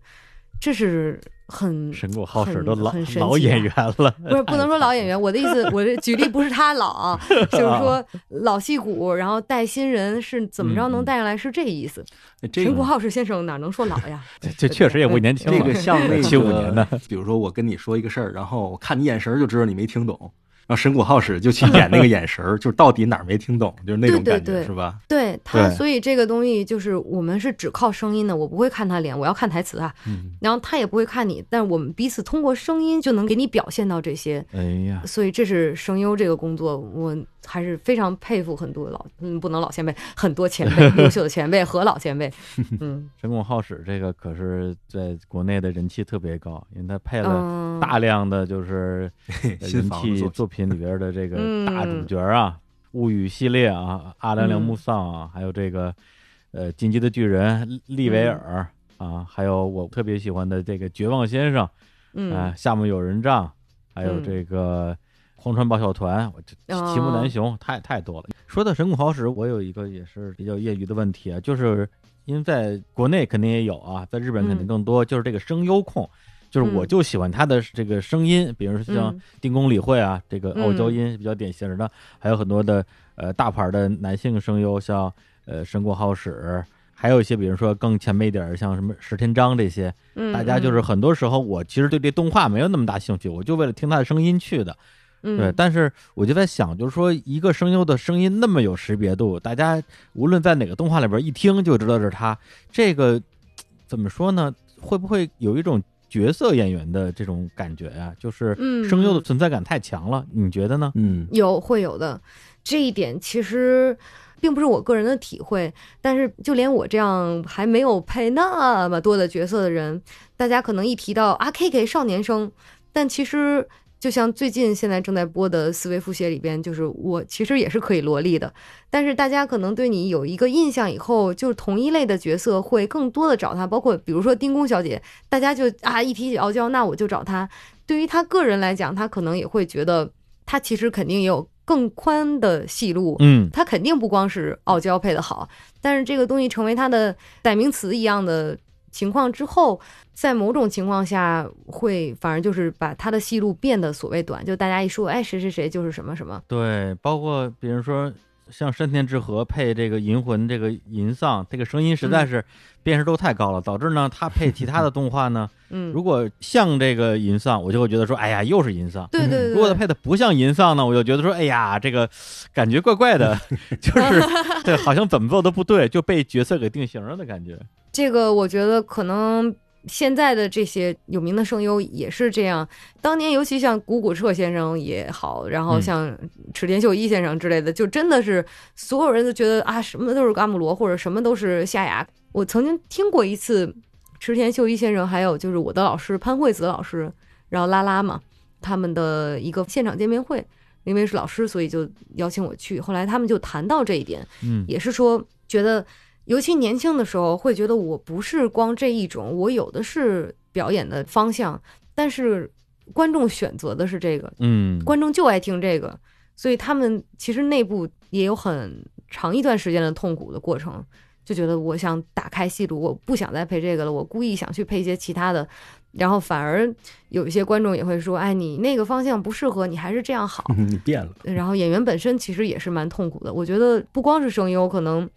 这是很神谷浩史很都老很神奇老演员了，不是不能说老演员，我的意思，我这举例不是他老啊，就是说老戏骨，然后带新人是怎么着能带上来，是这意思。这个陈国浩史先生哪能说老呀？这这确实也不年轻了。这个像那个七五年的，比如说我跟你说一个事儿，然后我看你眼神就知道你没听懂，然后神谷浩史就去演那个眼神儿，就是到底哪儿没听懂，就是那种感觉，对对对是吧？对他，所以这个东西就是我们是只靠声音的，我不会看他脸，我要看台词啊，嗯，然后他也不会看你，但是我们彼此通过声音就能给你表现到这些，哎呀，所以这是声优这个工作，我还是非常佩服很多老，嗯，不能老前辈，很多前辈，优秀的前辈和老前辈，嗯。神谷浩史这个可是在国内的人气特别高，因为他配了嗯，大量的就是 人气作作品里边的这个嗯大主角啊，物语》系列啊，阿良良木丧啊，还有这个呃《进击的巨人》利维尔啊，还有我特别喜欢的这个绝望先生啊，嗯夏目友人帐，还有嗯。这个荒川爆笑团，我这哦齐木楠雄太太多了。说到神谷浩史，我有一个也是比较业余的问题啊，就是因为在国内肯定也有啊，在日本肯定嗯更多，就是这个声优控。就是我嗯就喜欢他的这个声音，比如说像定宫理惠啊，这个傲娇嗯音比较典型的，还有很多的呃大牌的男性声优，像呃神谷浩史，还有一些比如说更前辈一点儿，像什么石天章这些，嗯，大家就是很多时候我其实对这动画没有那么大兴趣，我就为了听他的声音去的。嗯对，但是我就在想，就是说一个声优的声音那么有识别度，大家无论在哪个动画里边一听就知道是他，这个怎么说呢？会不会有一种角色演员的这种感觉呀、就是嗯声优的存在感太强了，你觉得呢？嗯，有会有的，这一点其实并不是我个人的体会，但是就连我这样还没有配那么多的角色的人，大家可能一提到啊 K K 少年生，但其实。就像最近现在正在播的《思维复写》里边，就是我其实也是可以萝莉的，但是大家可能对你有一个印象以后，就是同一类的角色会更多的找他，包括比如说丁公小姐，大家就啊一提起傲娇，那我就找她。对于他个人来讲，他可能也会觉得他其实肯定也有更宽的戏路，嗯，他肯定不光是傲娇配的好，但是这个东西成为他的代名词一样的情况之后，在某种情况下会反而就是把他的戏路变得所谓短，就大家一说，哎，谁谁谁就是什么什么，对，包括比如说像山田智和配这个银魂这个银丧，这个声音实在嗯是辨识度太高了，导致呢他配其他的 动画呢，嗯，如果像这个银丧，我就会觉得说，哎呀，又是银丧。对对对，如果他配的不像银丧呢，我就觉得说，哎呀，这个感觉怪怪的，就是对，好像怎么做都不对，就被角色给定型了的感觉。这个我觉得可能现在的这些有名的声优也是这样。当年尤其像谷谷彻先生也好，然后嗯像池田秀一先生之类的，就真的是所有人都觉得啊，什么都是阿姆罗或者什么都是夏雅。我曾经听过一次池田秀一先生，还有就是我的老师潘惠子老师，然后拉拉嘛，他们的一个现场见面会。因为是老师，所以就邀请我去。后来他们就谈到这一点，嗯也是说觉得，尤其年轻的时候会觉得我不是光这一种，我有的是表演的方向，但是观众选择的是这个，嗯，观众就爱听这个，所以他们其实内部也有很长一段时间的痛苦的过程，就觉得我想打开戏路，我不想再配这个了，我故意想去配一些其他的。然后反而有一些观众也会说，哎，你那个方向不适合，你还是这样好。嗯 你变了，然后演员本身其实也是蛮痛苦的。我觉得不光是声优，可能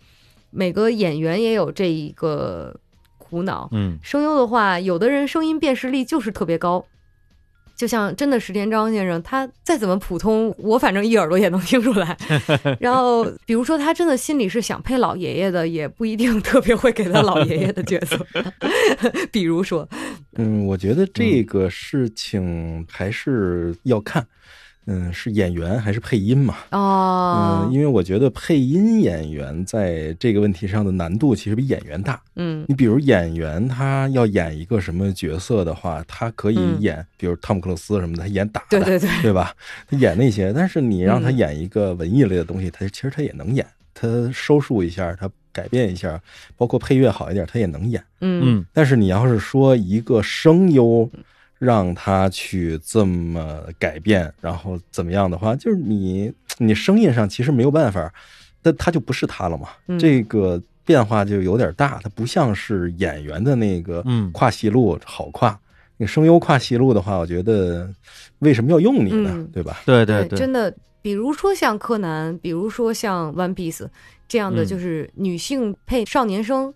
每个演员也有这一个苦恼。嗯声优的话，有的人声音辨识力就是特别高，就像真的石田章先生，他再怎么普通，我反正一耳朵也能听出来。然后，比如说他真的心里是想配老爷爷的，也不一定特别会给他老爷爷的角色。比如说，嗯，我觉得这个事情还是要看，嗯，是演员还是配音嘛？哦嗯，，因为我觉得配音演员在这个问题上的难度其实比演员大。嗯你比如演员他要演一个什么角色的话，他可以嗯演，比如汤姆克鲁斯什么的，他演打的，对对对，对吧？他演那些，但是你让他嗯演一个文艺类的东西，他其实他也能演，他收束一下，他改变一下，包括配乐好一点，他也能演。嗯嗯但是你要是说一个声优让他去这么改变，然后怎么样的话，就是你你声音上其实没有办法，但他就不是他了嘛。嗯这个变化就有点大，他不像是演员的那个嗯跨戏路好跨。那声优跨戏路的话，我觉得为什么要用你呢？嗯对吧？对对对，真的，比如说像柯南，比如说像 One Piece 这样的，嗯就是女性配少年声。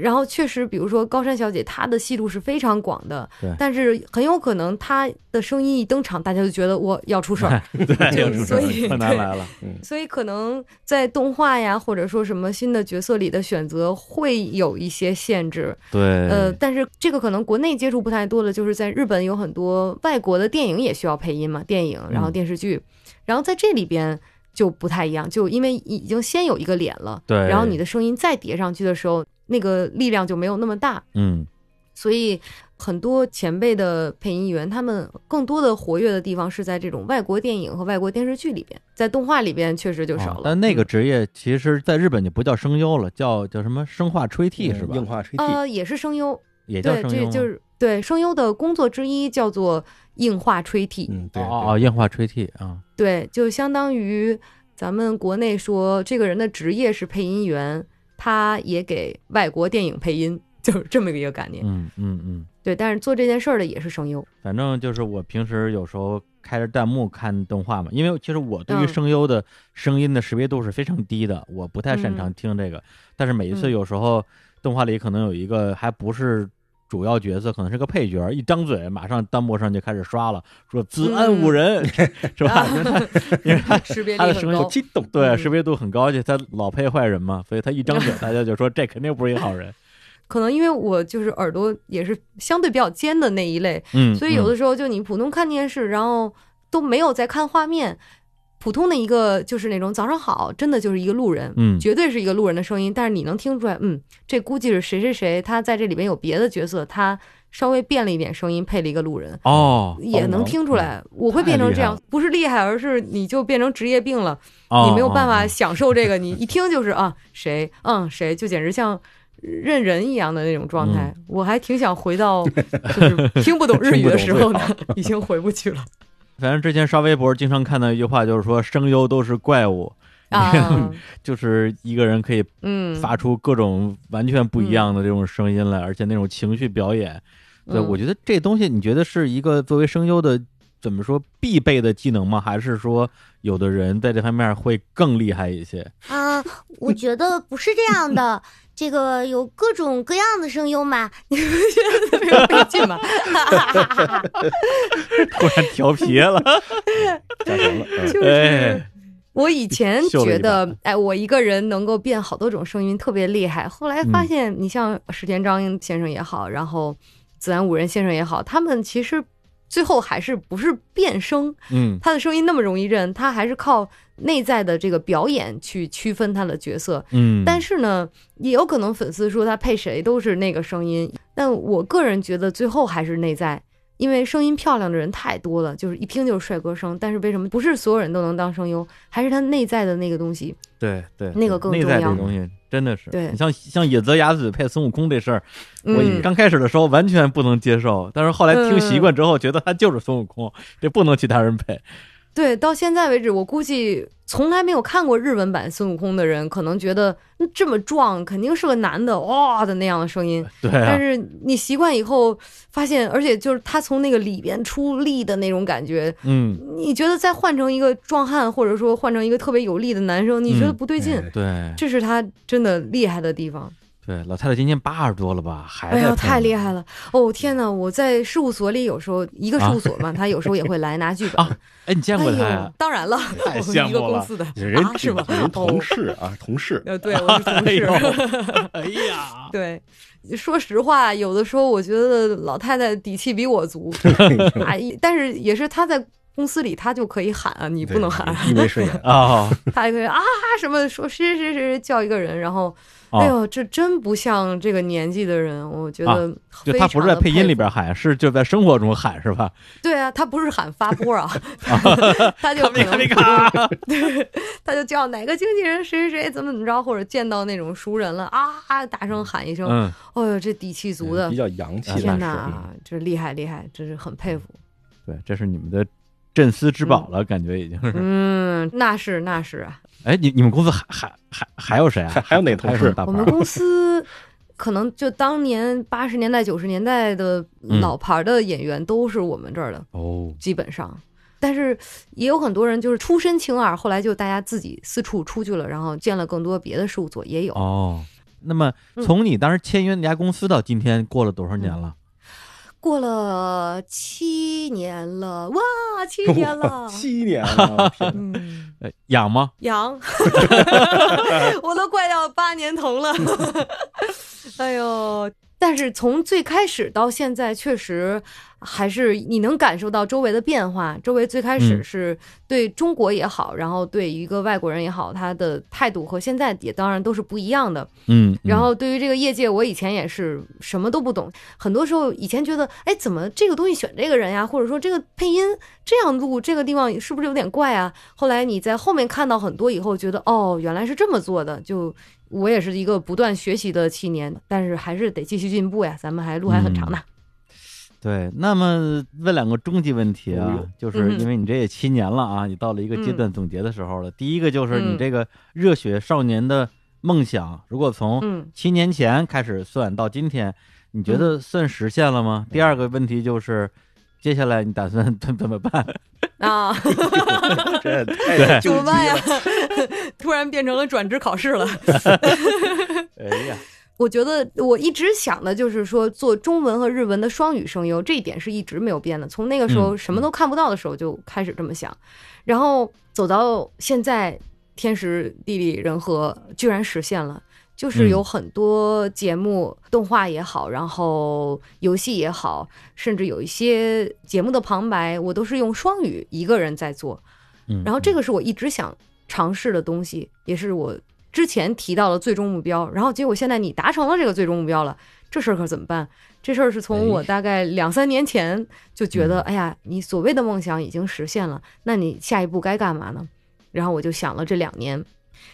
然后确实，比如说高山小姐，她的戏路是非常广的，但是很有可能她的声音一登场，大家就觉得我要出事儿，对，所以柯南来了，所以可能在动画呀，或者说什么新的角色里的选择会有一些限制。对，呃，但是这个可能国内接触不太多的，就是在日本有很多外国的电影也需要配音嘛，电影然后嗯。电视剧，然后在这里边就不太一样，就因为已经先有一个脸了，对。然后你的声音再叠上去的时候，那个力量就没有那么大，嗯。所以很多前辈的配音员，他们更多的活跃的地方是在这种外国电影和外国电视剧里边，在动画里边确实就少了。哦但那个嗯职业其实在日本就不叫声优了，叫叫什么声化吹替是吧？硬化吹替，呃也是声优，也叫对，声优就是对声优的工作之一，叫做硬化吹替。嗯，对，哦哦，硬化吹替啊，对，就相当于咱们国内说这个人的职业是配音员，他也给外国电影配音，就是这么一个概念。嗯嗯嗯，对，但是做这件事儿的也是声优。反正就是我平时有时候开着弹幕看动画嘛，因为其实我对于嗯声优的声音的识别度是非常低的，我不太擅长嗯听这个。但是每一次嗯有时候动画里可能有一个还不是主要角色，可能是个配角，一张嘴马上弹幕上就开始刷了，说子安五人、是吧？因为他 因为他的声音。激动，对嗯识别度很高，而且他老配坏人嘛，所以他一张嘴大家就说这肯定不是一个好人。可能因为我就是耳朵也是相对比较尖的那一类，嗯，所以有嗯的时候就你普通看电视，然后都没有在看画面。普通的一个就是那种早上好，真的就是一个路人，嗯。绝对是一个路人的声音，但是你能听出来，嗯，这估计是谁谁谁，他在这里边有别的角色，他稍微变了一点声音，配了一个路人，哦，也能听出来。我会变成这样。不是厉害，而是你就变成职业病了，哦你没有办法哦享受这个，你 一听就是啊谁，嗯谁，就简直像。认人一样的那种状态，嗯。我还挺想回到就是听不懂日语的时候呢，已经回不去了反正之前刷微博经常看到一句话，就是说声优都是怪物，啊，就是一个人可以嗯，发出各种完全不一样的这种声音来，而且那种情绪表演。对，嗯我觉得这东西，你觉得是一个作为声优的怎么说必备的技能吗？还是说有的人在这方面会更厉害一些？啊，我觉得不是这样的。这个有各种各样的声优嘛，特别有费劲吗，突然调皮了，加强了，嗯就是哎，我以前觉得，哎，我一个人能够变好多种声音，特别厉害。后来发现，你像石田章先生也好，然后子安五人先生也好，他们其实最后还是不是变声，嗯。他的声音那么容易认，他还是靠内在的这个表演去区分他的角色。嗯，但是呢，也有可能粉丝说他配谁都是那个声音，但我个人觉得最后还是内在，因为声音漂亮的人太多了，就是一听就是帅哥声。但是为什么不是所有人都能当声优？还是他内在的那个东西。对对，那个更内在这重要东西真的是，对你像像野泽雅子配孙悟空这事儿，我嗯，刚开始的时候完全不能接受，但是后来听习惯之后，觉得他就是孙悟空，这不能其他人配。对，到现在为止，我估计从来没有看过日文版孙悟空的人，可能觉得嗯这么壮，肯定是个男的哇的那样的声音。对啊但，是你习惯以后，发现，而且就是他从那个里边出力的那种感觉，嗯，你觉得再换成一个壮汉，或者说换成一个特别有力的男生，你觉得嗯不对劲。哎对这是他真的厉害的地方。对，老太太今年八十多了吧，还哎呀，太厉害了！哦天哪，我在事务所里有时候一个事务所嘛，他有时候也会来拿剧本。啊哎，你见过他哎呀？当然了，太我们一个羡慕了公司的人啊，是吗？人同哦事啊，同事。呃，对，我是同事。哎呦哎呀，对，说实话，有的时候我觉得老太太底气比我足啊，但是也是她在公司里，她就可以喊啊，你不能喊，意味深远。哦，她也可以啊什么说谁谁谁叫一个人，然后哦哎呦，这真不像这个年纪的人，我觉得就他不是在配音里边喊，是就在生活中喊是吧？对啊，他不是喊发波啊，他就可能卡米卡米卡，他就叫哪个经纪人谁谁谁怎么怎么着，或者见到那种熟人了啊，大声喊一声，嗯，哦呦，这底气足的比，较洋气的天是哪，这厉害厉害，真是很佩服。对，这是你们的镇司之宝了，感觉已经是。嗯，那是那是啊，哎，你你们公司还还还还有谁啊？还还有哪同事？我们公司可能就当年八十年代九十年代的老牌的演员都是我们这儿的，哦，基本上。但是也有很多人就是出身青二，后来就大家自己四处出去了，然后建了更多别的事务所，也有。哦，那么嗯从你当时签约那家公司到今天，过了多少年了？过了七年了，哇，七 年了七年了，我天 嗯，吗？养，我都快要八年头了。哎呦！但是从最开始到现在，确实还是你能感受到周围的变化。周围最开始嗯是对中国也好，然后对一个外国人也好，他的态度和现在也当然都是不一样的。嗯，然后对于这个业界，我以前也是什么都不懂，很多时候以前觉得，哎，怎么这个东西选这个人呀，或者说这个配音这样录，这个地方是不是有点怪啊？后来你在后面看到很多以后，觉得哦，原来是这么做的。就我也是一个不断学习的七年，但是还是得继续进步呀，咱们还路还很长呢。对，那么问两个终极问题啊就是因为你这也七年了啊，你到了一个阶段总结的时候了。第一个就是你嗯这个热血少年的梦想，如果从嗯七年前开始算到今天，你觉得算实现了吗？第二个问题就是，接下来你打算 怎怎么办？啊，这太怎么办呀？突然变成了转职考试了。哎呀，我觉得我一直想的就是说做中文和日文的双语声优，这一点是一直没有变的。从那个时候嗯什么都看不到的时候就开始这么想，然后走到现在，天时地利人和居然实现了。就是有很多节目、动画也好，然后游戏也好，甚至有一些节目的旁白，我都是用双语一个人在做。嗯，然后这个是我一直想尝试的东西，也是我之前提到了最终目标。然后结果现在你达成了这个最终目标了，这事儿可怎么办？这事儿是从我大概两三年前就觉得，哎呀，你所谓的梦想已经实现了，那你下一步该干嘛呢？然后我就想了这两年，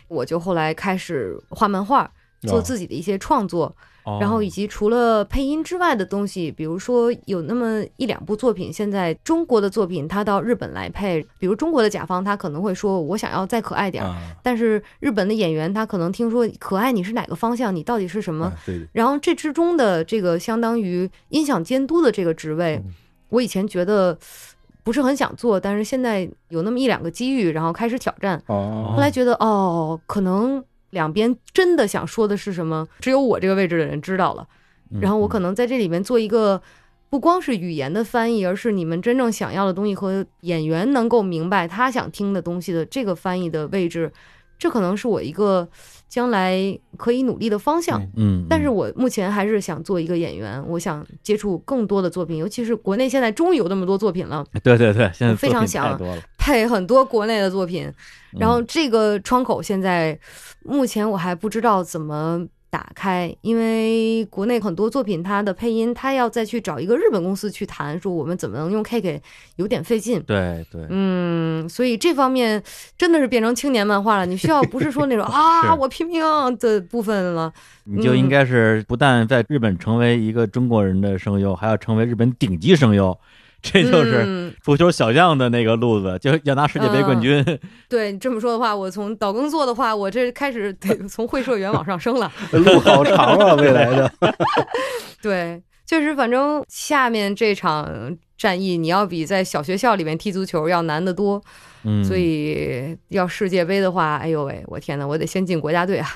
我就后来开始画漫画，做自己的一些创作。哦然后以及除了配音之外的东西，比如说有那么一两部作品，现在中国的作品它到日本来配，比如中国的甲方他可能会说我想要再可爱点儿，啊，但是日本的演员他可能听说可爱你是哪个方向，你到底是什么？啊对，然后这之中的这个相当于音响监督的这个职位，嗯。我以前觉得不是很想做，但是现在有那么一两个机遇，然后开始挑战，哦。后来觉得哦，可能两边真的想说的是什么，只有我这个位置的人知道了。嗯然后我可能在这里面做一个，不光是语言的翻译，而是你们真正想要的东西和演员能够明白他想听的东西的这个翻译的位置，这可能是我一个将来可以努力的方向。嗯嗯，但是我目前还是想做一个演员，我想接触更多的作品，尤其是国内现在终于有那么多作品了，对对对，现在非常想太多了。配很多国内的作品，嗯然后这个窗口现在目前我还不知道怎么打开，因为国内很多作品它的配音，它要再去找一个日本公司去谈，说我们怎么能用 K K，有点费劲。对对，嗯，所以这方面真的是变成青年漫画了。你需要不是说那种 啊我拼命的部分了，你就应该是不但在日本成为一个中国人的声优，还要成为日本顶级声优，这就是嗯足球小将的那个路子，就要拿世界杯冠军。对你这么说的话，我从倒耕作的话，我这开始得从会社员往上升了。路好长啊，未来的。对，确实，反正下面这场战役，你要比在小学校里面踢足球要难得多。嗯，所以要世界杯的话，哎呦喂，我天呐，我得先进国家队啊！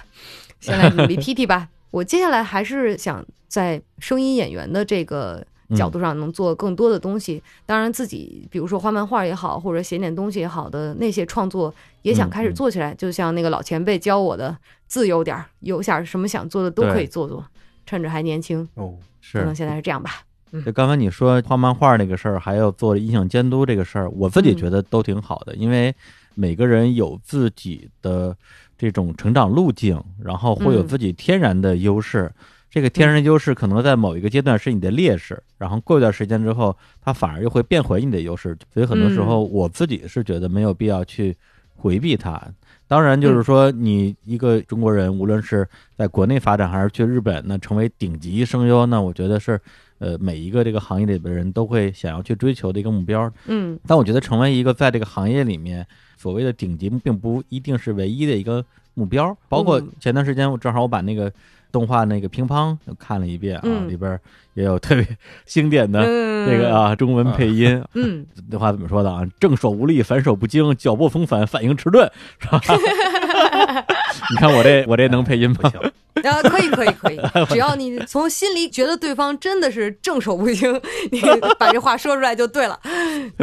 先来努力踢踢吧。我接下来还是想在声音演员的这个角度上能做更多的东西。当然，自己比如说画漫画也好，或者写点东西也好的那些创作，也想开始做起来。就像那个老前辈教我的，自由点儿，有点什么想做的都可以做做，趁着还年轻。哦，是可能。现在是这样吧。就刚才你说画漫画那个事儿，还有做音响监督这个事儿，我自己嗯觉得都挺好的，因为每个人有自己的这种成长路径，然后会有嗯自己天然的优势。这个天然的优势可能在某一个阶段是你的劣势，然后过一段时间之后，它反而又会变回你的优势。所以很多时候，我自己是觉得没有必要去回避它。当然，就是说，你一个中国人，无论是在国内发展还是去日本，那成为顶级声优，那我觉得是，呃，每一个这个行业里边的人都会想要去追求的一个目标。嗯但我觉得成为一个在这个行业里面所谓的顶级，并不一定是唯一的一个目标。包括嗯前段时间，我正好我把那个动画那个乒乓看了一遍啊，嗯里边也有特别 经典的嗯，这个啊中文配音。嗯，那话怎么说的啊？正手无力，反手不精，脚步风反，反应迟钝，是吧？你看我这我这能配音吗？啊，可以可以可以，只要你从心里觉得对方真的是正手不行，你把这话说出来就对了。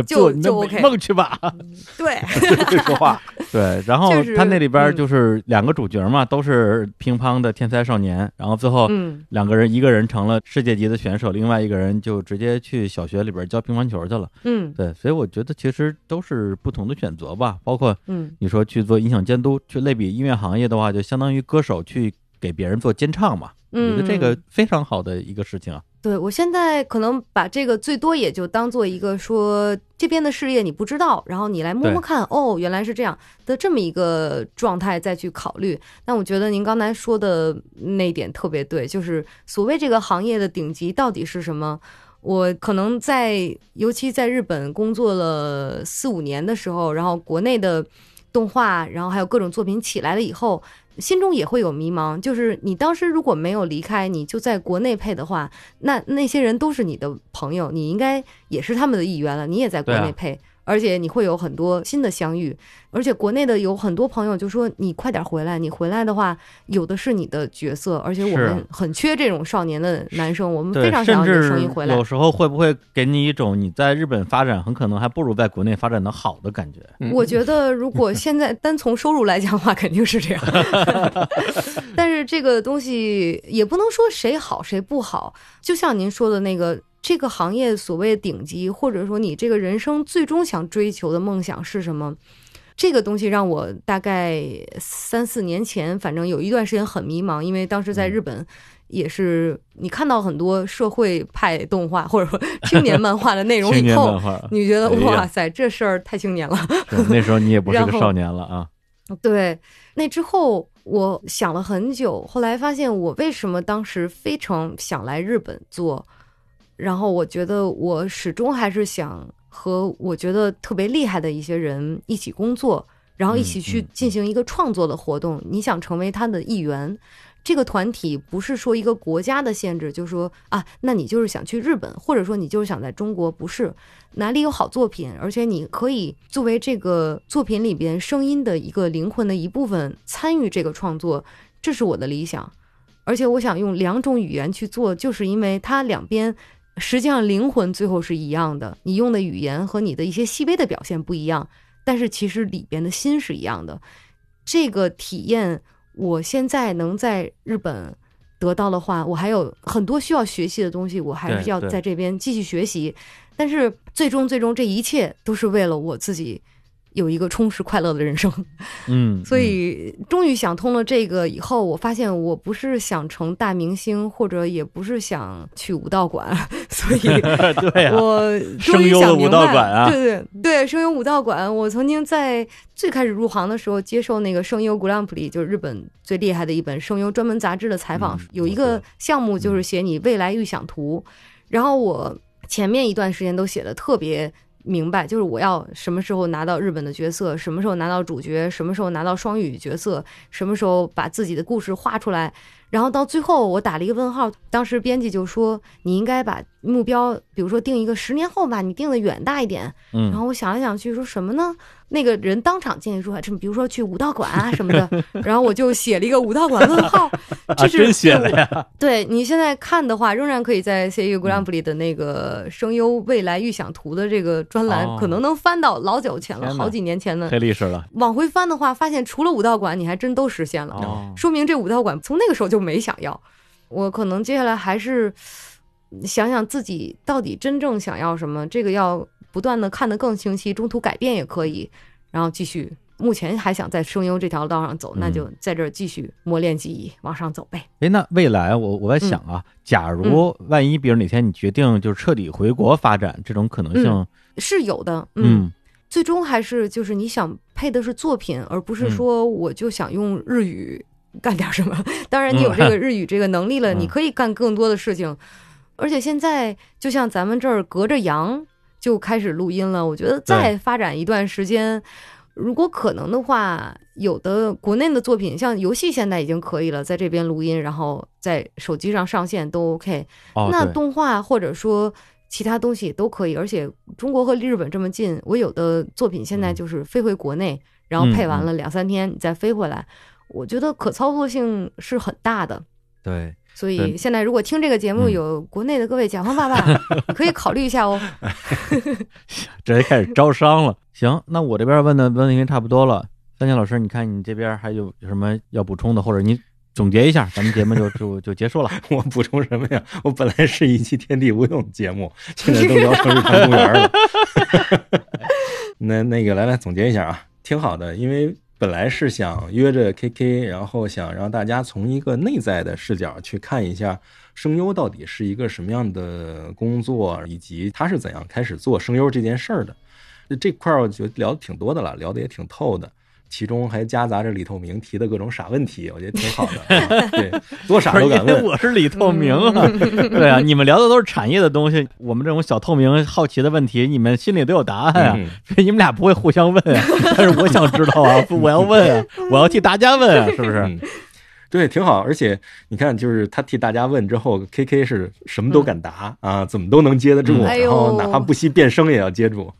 就就 OK 梦去吧。对，会说话。对，然后他那里边嗯就是两个主角嘛，都是乒乓的天才少年，然后最后嗯两个人，一个人成了世界级的选手，另外一个人就直接去小学里边教乒乓球去了。嗯对，所以我觉得其实都是不同的选择吧。包括嗯你说去做音响监督，去类比音乐行业的话，就相当于歌手去给别人做监唱嘛。我觉得这个嗯非常好的一个事情啊。对我现在可能把这个最多也就当做一个说这边的事业你不知道，然后你来摸摸看，哦，原来是这样的这么一个状态再去考虑。但我觉得您刚才说的那点特别对，就是所谓这个行业的顶级到底是什么？我可能在，尤其在日本工作了四五年的时候，然后国内的动画，然后还有各种作品起来了以后，心中也会有迷茫。就是你当时如果没有离开，你就在国内配的话，那那些人都是你的朋友，你应该也是他们的一员了，你也在国内配。而且你会有很多新的相遇，而且国内的有很多朋友就说你快点回来，你回来的话有的是你的角色，而且我们很缺这种少年的男生，我们非，常想要你的声音回来有。时候会不会给你一种你在日本发展很可能还不如在国内发展的好的感觉？我觉得，如果现在单从收入来讲的话，肯定是这样。但是这个东西也不能说谁好谁不好，就像您说的那个，这个行业所谓顶级，或者说你这个人生最终想追求的梦想是什么？这个东西让我大概三四年前，反正有一段时间很迷茫，因为当时在日本。也是你看到很多社会派动画或者说 青年漫画的内容以后你觉得哇塞，这事儿太青年了。那时候你也不是个少年了啊。对，那之后我想了很久，后来发现我为什么当时非常想来日本做，然后我觉得我始终还是想和我觉得特别厉害的一些人一起工作，然后一起去进行一个创作的活动。你想成为他的一员。这个团体不是说一个国家的限制，就说啊，那你就是想去日本，或者说你就是想在中国，不是哪里有好作品，而且你可以作为这个作品里边声音的一个灵魂的一部分参与这个创作，这是我的理想。而且我想用两种语言去做，就是因为它两边实际上灵魂最后是一样的，你用的语言和你的一些细微的表现不一样，但是其实里边的心是一样的。这个体验，我现在能在日本得到的话，我还有很多需要学习的东西，我还是要在这边继续学习。但是最终，最终这一切都是为了我自己有一个充实快乐的人生。嗯，所以终于想通了这个以后，我发现我不是想成大明星，或者也不是想去武道馆，所以嗯 对呀、我终声优的武于想明白道馆啊对对对，声优武道馆。我曾经在最开始入行的时候，接受那个声优 Grand Prix，就是日本最厉害的一本声优专门杂志的采访，嗯有一个项目就是写你未来预想图，然后我。前面一段时间都写的特别明白，就是我要什么时候拿到日本的角色，什么时候拿到主角，什么时候拿到双语角色，什么时候把自己的故事画出来。然后到最后，我打了一个问号。当时编辑就说：“你应该把目标，比如说定一个十年后吧，你定的远大一点。”嗯然后我想来想去，说什么呢？那个人当场建议说，这比如说去武道馆啊什么的。然后我就写了一个武道馆问号，啊，这是真写了呀！对你现在看的话，仍然可以在 CU Grand Prix 的那个声优未来预想图的这个专栏，哦可能能翻到老久前了，好几年前的。黑历史了往回翻的话，发现除了武道馆，你还真都实现了。哦，说明这武道馆从那个时候就没想要。我可能接下来还是想想自己到底真正想要什么，这个要不断的看得更清晰，中途改变也可以，然后继续。目前还想在声优这条道上走，那就在这儿继续磨练技艺，往上走呗。哎，那未来我我在想啊，假如万一比如哪天你决定就是彻底回国发展，这种可能性，是有的，嗯。最终还是就是你想配的是作品，而不是说我就想用日语干点什么。当然，你有这个日语这个能力了，嗯你可以干更多的事情。而且现在就像咱们这儿隔着洋就开始录音了，我觉得再发展一段时间，如果可能的话，有的国内的作品，像游戏现在已经可以了，在这边录音，然后在手机上上线都 OK。哦，那动画或者说其他东西也都可以，而且中国和日本这么近，我有的作品现在就是飞回国内，然后配完了两三天，你再飞回来，我觉得可操作性是很大的。对，所以现在如果听这个节目嗯有国内的各位甲方爸爸，可以考虑一下哦。直接开始招商了。行，那我这边问的问题差不多了。三千老师，你看你这边还有有什么要补充的，或者你总结一下，咱们节目就就就结束了。我补充什么呀？我本来是一期《天地无用》节目，现在都聊成日坛公园了。那那个来来总结一下啊，挺好的，因为本来是想约着 KK，然后想让大家从一个内在的视角去看一下声优到底是一个什么样的工作，以及他是怎样开始做声优这件事儿的。这块儿我觉得聊的挺多的了，聊的也挺透的。其中还夹杂着李透明提的各种傻问题，我觉得挺好的。啊对，多傻都敢问。我是李透明啊，对啊，你们聊的都是产业的东西，我们这种小透明好奇的问题，你们心里都有答案啊，嗯所以你们俩不会互相问啊。但是我想知道啊，我要问啊，我要替大家问啊，是不是？嗯，对，挺好。而且你看，就是他替大家问之后，K K 是什么都敢答、啊，怎么都能接得住，嗯哎然后哪怕不惜变声也要接住。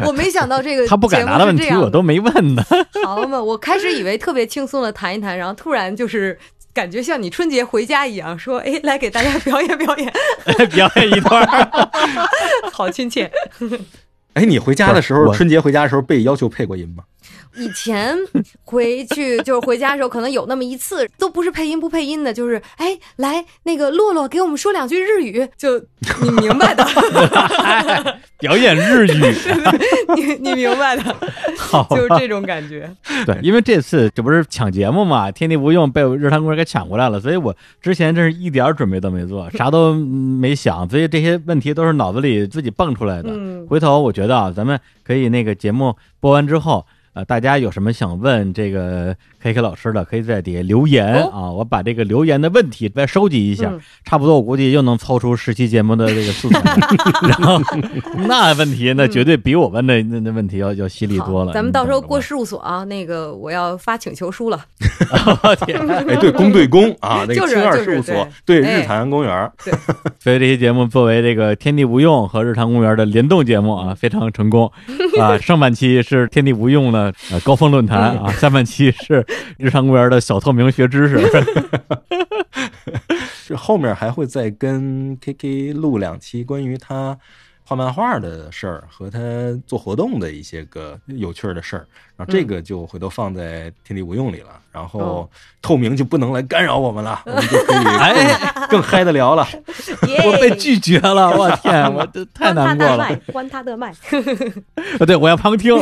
我没想到这个他不敢答的问题我都没问呢。好嘛，我开始以为特别轻松的谈一谈，然后突然就是感觉像你春节回家一样，说哎，来给大家 表演表演，表演一段儿，好亲切。哎，你回家的时候，春节回家的时候被要求配过音吗？以前回去 就是回家的时候，可能有那么一次，都不是配音不配音的，就是哎，来那个洛洛给我们说两句日语，就你明白的，表演日语，你你明白的，好就是这种感觉。对，因为这次这不是抢节目嘛，天地无用被日坛公园给抢过来了，所以我之前真是一点儿准备都没做，啥都没想，所以这些问题都是脑子里自己蹦出来的。嗯，回头我觉得啊，咱们可以那个节目播完之后。呃，大家有什么想问这个 K K 老师的，可以在底下留言、哦啊，我把这个留言的问题再收集一下，嗯差不多我估计又能凑出十期节目的这个素材，然后那问题那绝对比我问的那那问题要要犀利多了。咱们到时候过事务所啊，那个我要发请求书了。天！哎，对，公对公啊，那个就是青二事务所对日坛公园，所以这期节目作为这个天地无用和日坛公园的联动节目啊，非常成功啊。上半期是天地无用的呃高峰论坛啊，下半期是 日常公园的小透明学知识。是后面还会再跟 KK 录两期关于他画漫画的事儿和他做活动的一些个有趣的事儿，然后这个就回头放在天地无用里了，然后哦透明就不能来干扰我们了，我们就可以 哎，更更嗨的聊了。我被拒绝了，我天，我这太难过了。关他的麦。啊，对，我要旁听。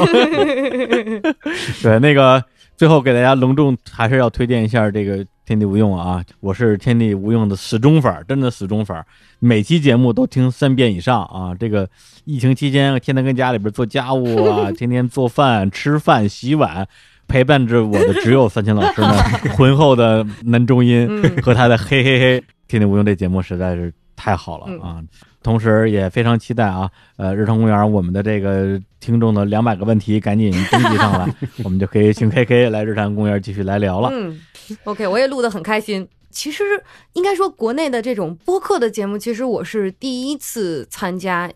对，那个最后给大家隆重还是要推荐一下这个天地无用啊！我是天地无用的死忠粉儿，真的死忠粉儿，每期节目都听三遍以上啊！这个疫情期间，天天跟家里边做家务啊，天天做饭、吃饭、洗碗。陪伴着我的只有三千老师呢 浑厚的男中音嗯和他的嘿嘿嘿。天地无用这节目实在是太好了嗯啊！同时也非常期待啊，呃，日常公园我们的这个听众的两百个问题赶紧登记上来，我们就可以请 K K 来日坛公园继续来聊了。嗯，OK，我也录得很开心。其实应该说，国内的这种播客的节目，其实我是第一次参加。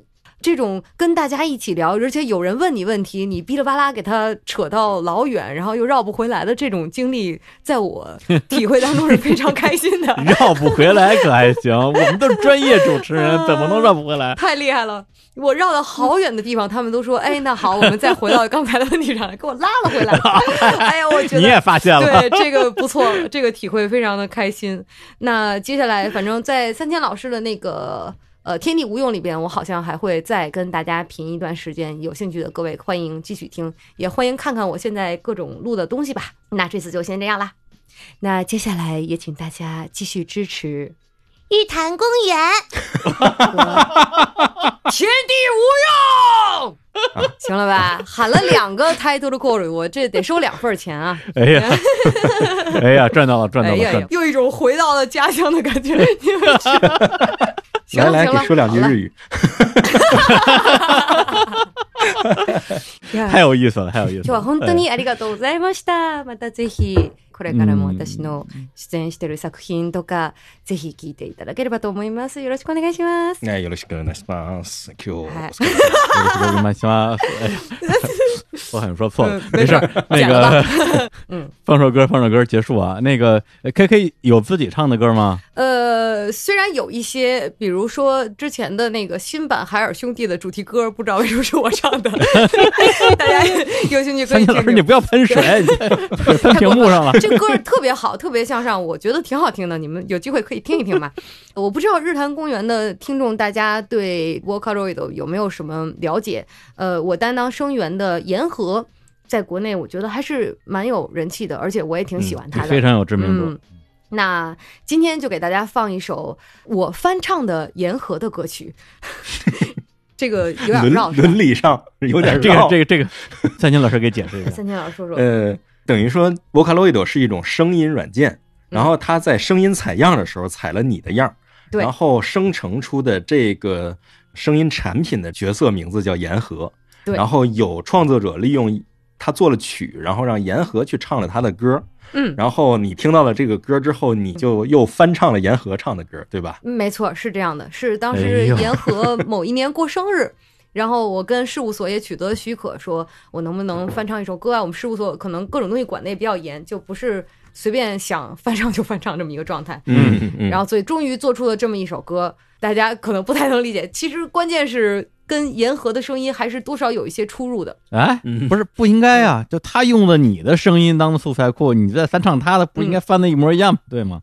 这种跟大家一起聊，而且有人问你问题，你哔哩吧啦给他扯到老远，然后又绕不回来的这种经历，在我 体会当中是非常开心的。绕不回来可还行，我们都是专业主持人，怎么能绕不回来？太厉害了！我绕到好远的地方，他们都说：“哎，那好，我们再回到刚才的问题上来，给我拉了回来。”哎呀，我觉得你也发现了，对这个不错，这个体会非常的开心。那接下来，反正在三千老师的那个呃《天地无用》里边，我好像还会再跟大家评一段时间。有兴趣的各位，欢迎继续听，也欢迎看看我现在各种录的东西吧。那这次就先这样啦。那接下来也请大家继续支持玉潭公园，天地无用，行了吧？喊了两个 title call，我这得收两份钱啊！哎呀，哎呀，赚到了，赚到了，哎呀赚到了！又一种回到了家乡的感觉。你们是行来来，了行了，给说两句日语。太有意思了，太有意思了。今日は本当にありがとうございました。またぜひ、 これからも私の出演してる作品とか、ぜひ聞いていただければと思います。よろしくお願いします。哎，よろしくお願いします。今はい。日。有的时候跟曼西妈，哎呀，我好像说错了，没事儿。那个，嗯，放首歌，放首歌，结束啊。那个呃 K K 有自己唱的歌吗？呃，虽然有一些，比如说之前的那个新版海尔兄弟的主题歌，不知道为什么是我唱的，大家有兴趣可以听三千老师，你听。不要喷水，你喷屏幕上了。这歌特别好，特别向上，我觉得挺好听的。你们有机会可以听一听吧。我不知道日坛公园的听众大家对 Vocaloid 有没有什么了解？呃，我担当声源的言和，在国内我觉得还是蛮有人气的，而且我也挺喜欢他的。非常有知名度嗯。那今天就给大家放一首我翻唱的言和的歌曲，这个有点绕，伦理上有点这个绕。这个这个，三千老师给解释一下。三千老师说说，呃，等于说 Vocaloid 是一种声音软件，然后它在声音采样的时候采了你的样，对。然后生成出的这个声音产品的角色名字叫言和，对。然后有创作者利用他做了曲，然后让言和去唱了他的歌，嗯，然后你听到了这个歌之后，你就又翻唱了言和唱的歌，对吧？没错，是这样的，是当哎时呦。言和某一年过生日。然后我跟事务所也取得了许可，说我能不能翻唱一首歌啊？我们事务所可能各种东西管的也比较严，就不是随便想翻唱就翻唱这么一个状态。嗯嗯然后所以终于做出了这么一首歌，大家可能不太能理解。其实关键是跟言和的声音还是多少有一些出入的。哎，嗯不是不应该啊！就他用了你的声音当素材库，你再翻唱他的，不应该翻的一模一样，对吗？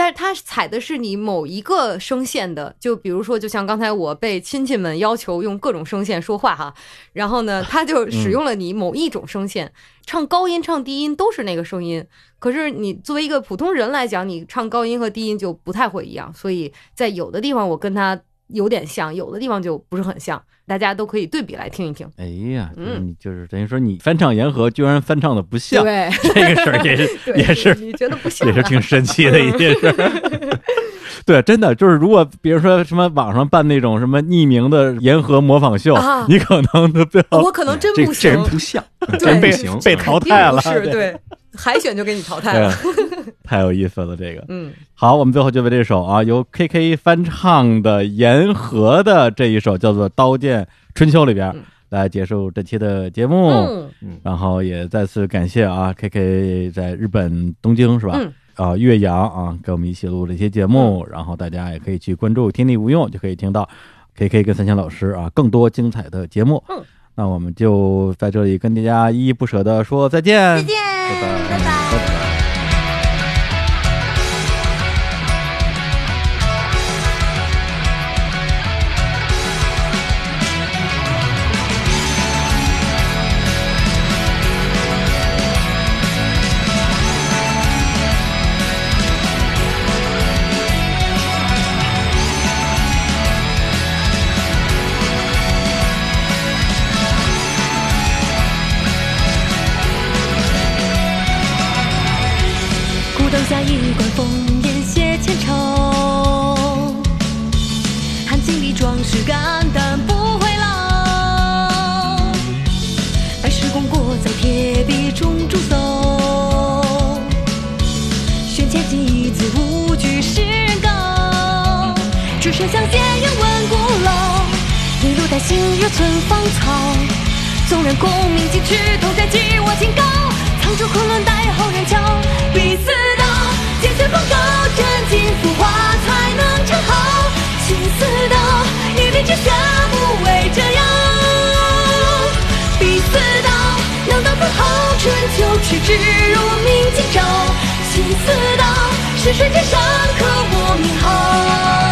但是它采的是你某一个声线的，就比如说，就像刚才我被亲戚们要求用各种声线说话哈，然后呢，他就使用了你某一种声线，唱高音、唱低音都是那个声音。可是你作为一个普通人来讲，你唱高音和低音就不太会一样，所以在有的地方我跟他有点像，有的地方就不是很像，大家都可以对比来听一听。哎呀，嗯你就是等于说你翻唱言和，居然翻唱的不像，对，这个事儿也是 也是你觉得不像啊，也是挺神奇的一件事儿。对，真的就是，如果比如说什么网上办那种什么匿名的言和模仿秀，啊你可能都不要我可能真不行这这人，不像，真不行，被淘汰了，是对，海选就给你淘汰对了。太有意思了。这个嗯，好，我们最后就为这首啊由 K K 翻唱的言和的这一首叫做《刀剑春秋》里边嗯来结束这期的节目。嗯然后也再次感谢啊，K K 在日本东京是吧？嗯啊，岳阳啊，跟我们一起录这些节目，然后大家也可以去关注“天地无用”，就可以听到 K K 跟三千老师啊更多精彩的节目。嗯，那我们就在这里跟大家依依不舍的说再见，再见，拜拜拜拜。只身相见愿闻古老，一路带心热存芳草。纵然功名尽去，同在寄我清高。藏住昆仑待后人瞧，彼此道，剑随风高，斩尽浮华才能成好。心似刀，一笔之下不为折腰。彼此道，能当自豪，春秋取之如明镜照。心似刀，是谁肩上刻我名号？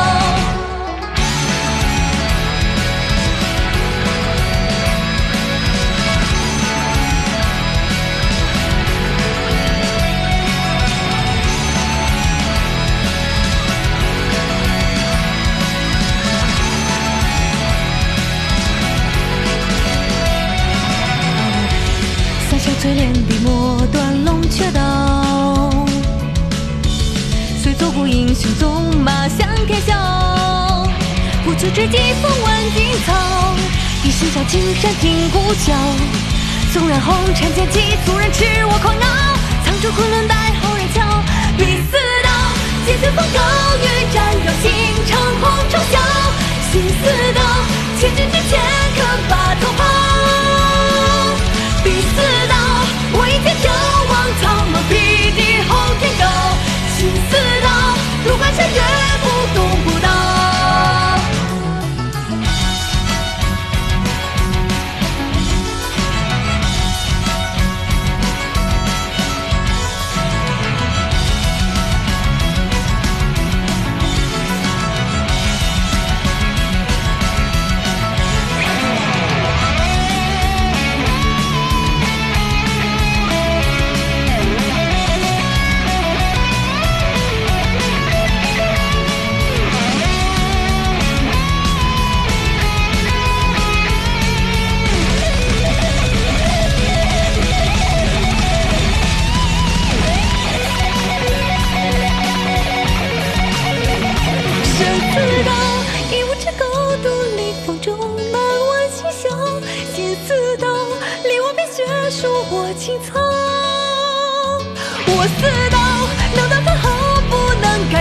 不求追击风闻锦草，一心向青山听鼓角。纵然红尘剑气，俗人吃我狂傲。藏住昆仑待后人瞧，彼此道，剑随风高，欲斩妖心长空中笑。心似刀，千军之前可把头抛。彼此道，我一剑眺望苍茫匹敌后天高。心似刀，入关山岳不动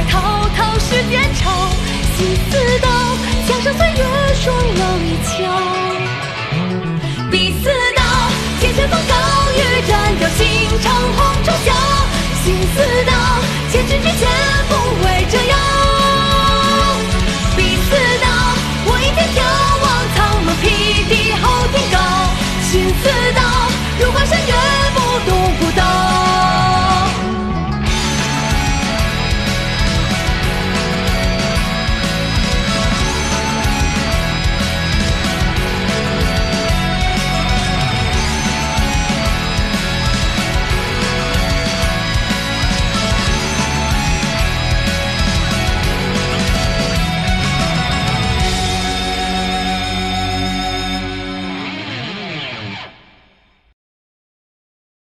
滔滔世间潮，心似刀，江山岁月霜冷一秋。彼似刀，且乘风高，欲斩掉心，长虹中雕。心似刀，千军之前，不会折腰。彼似刀，我倚天眺望苍茫，辟敌后天高。心似刀，如花山月。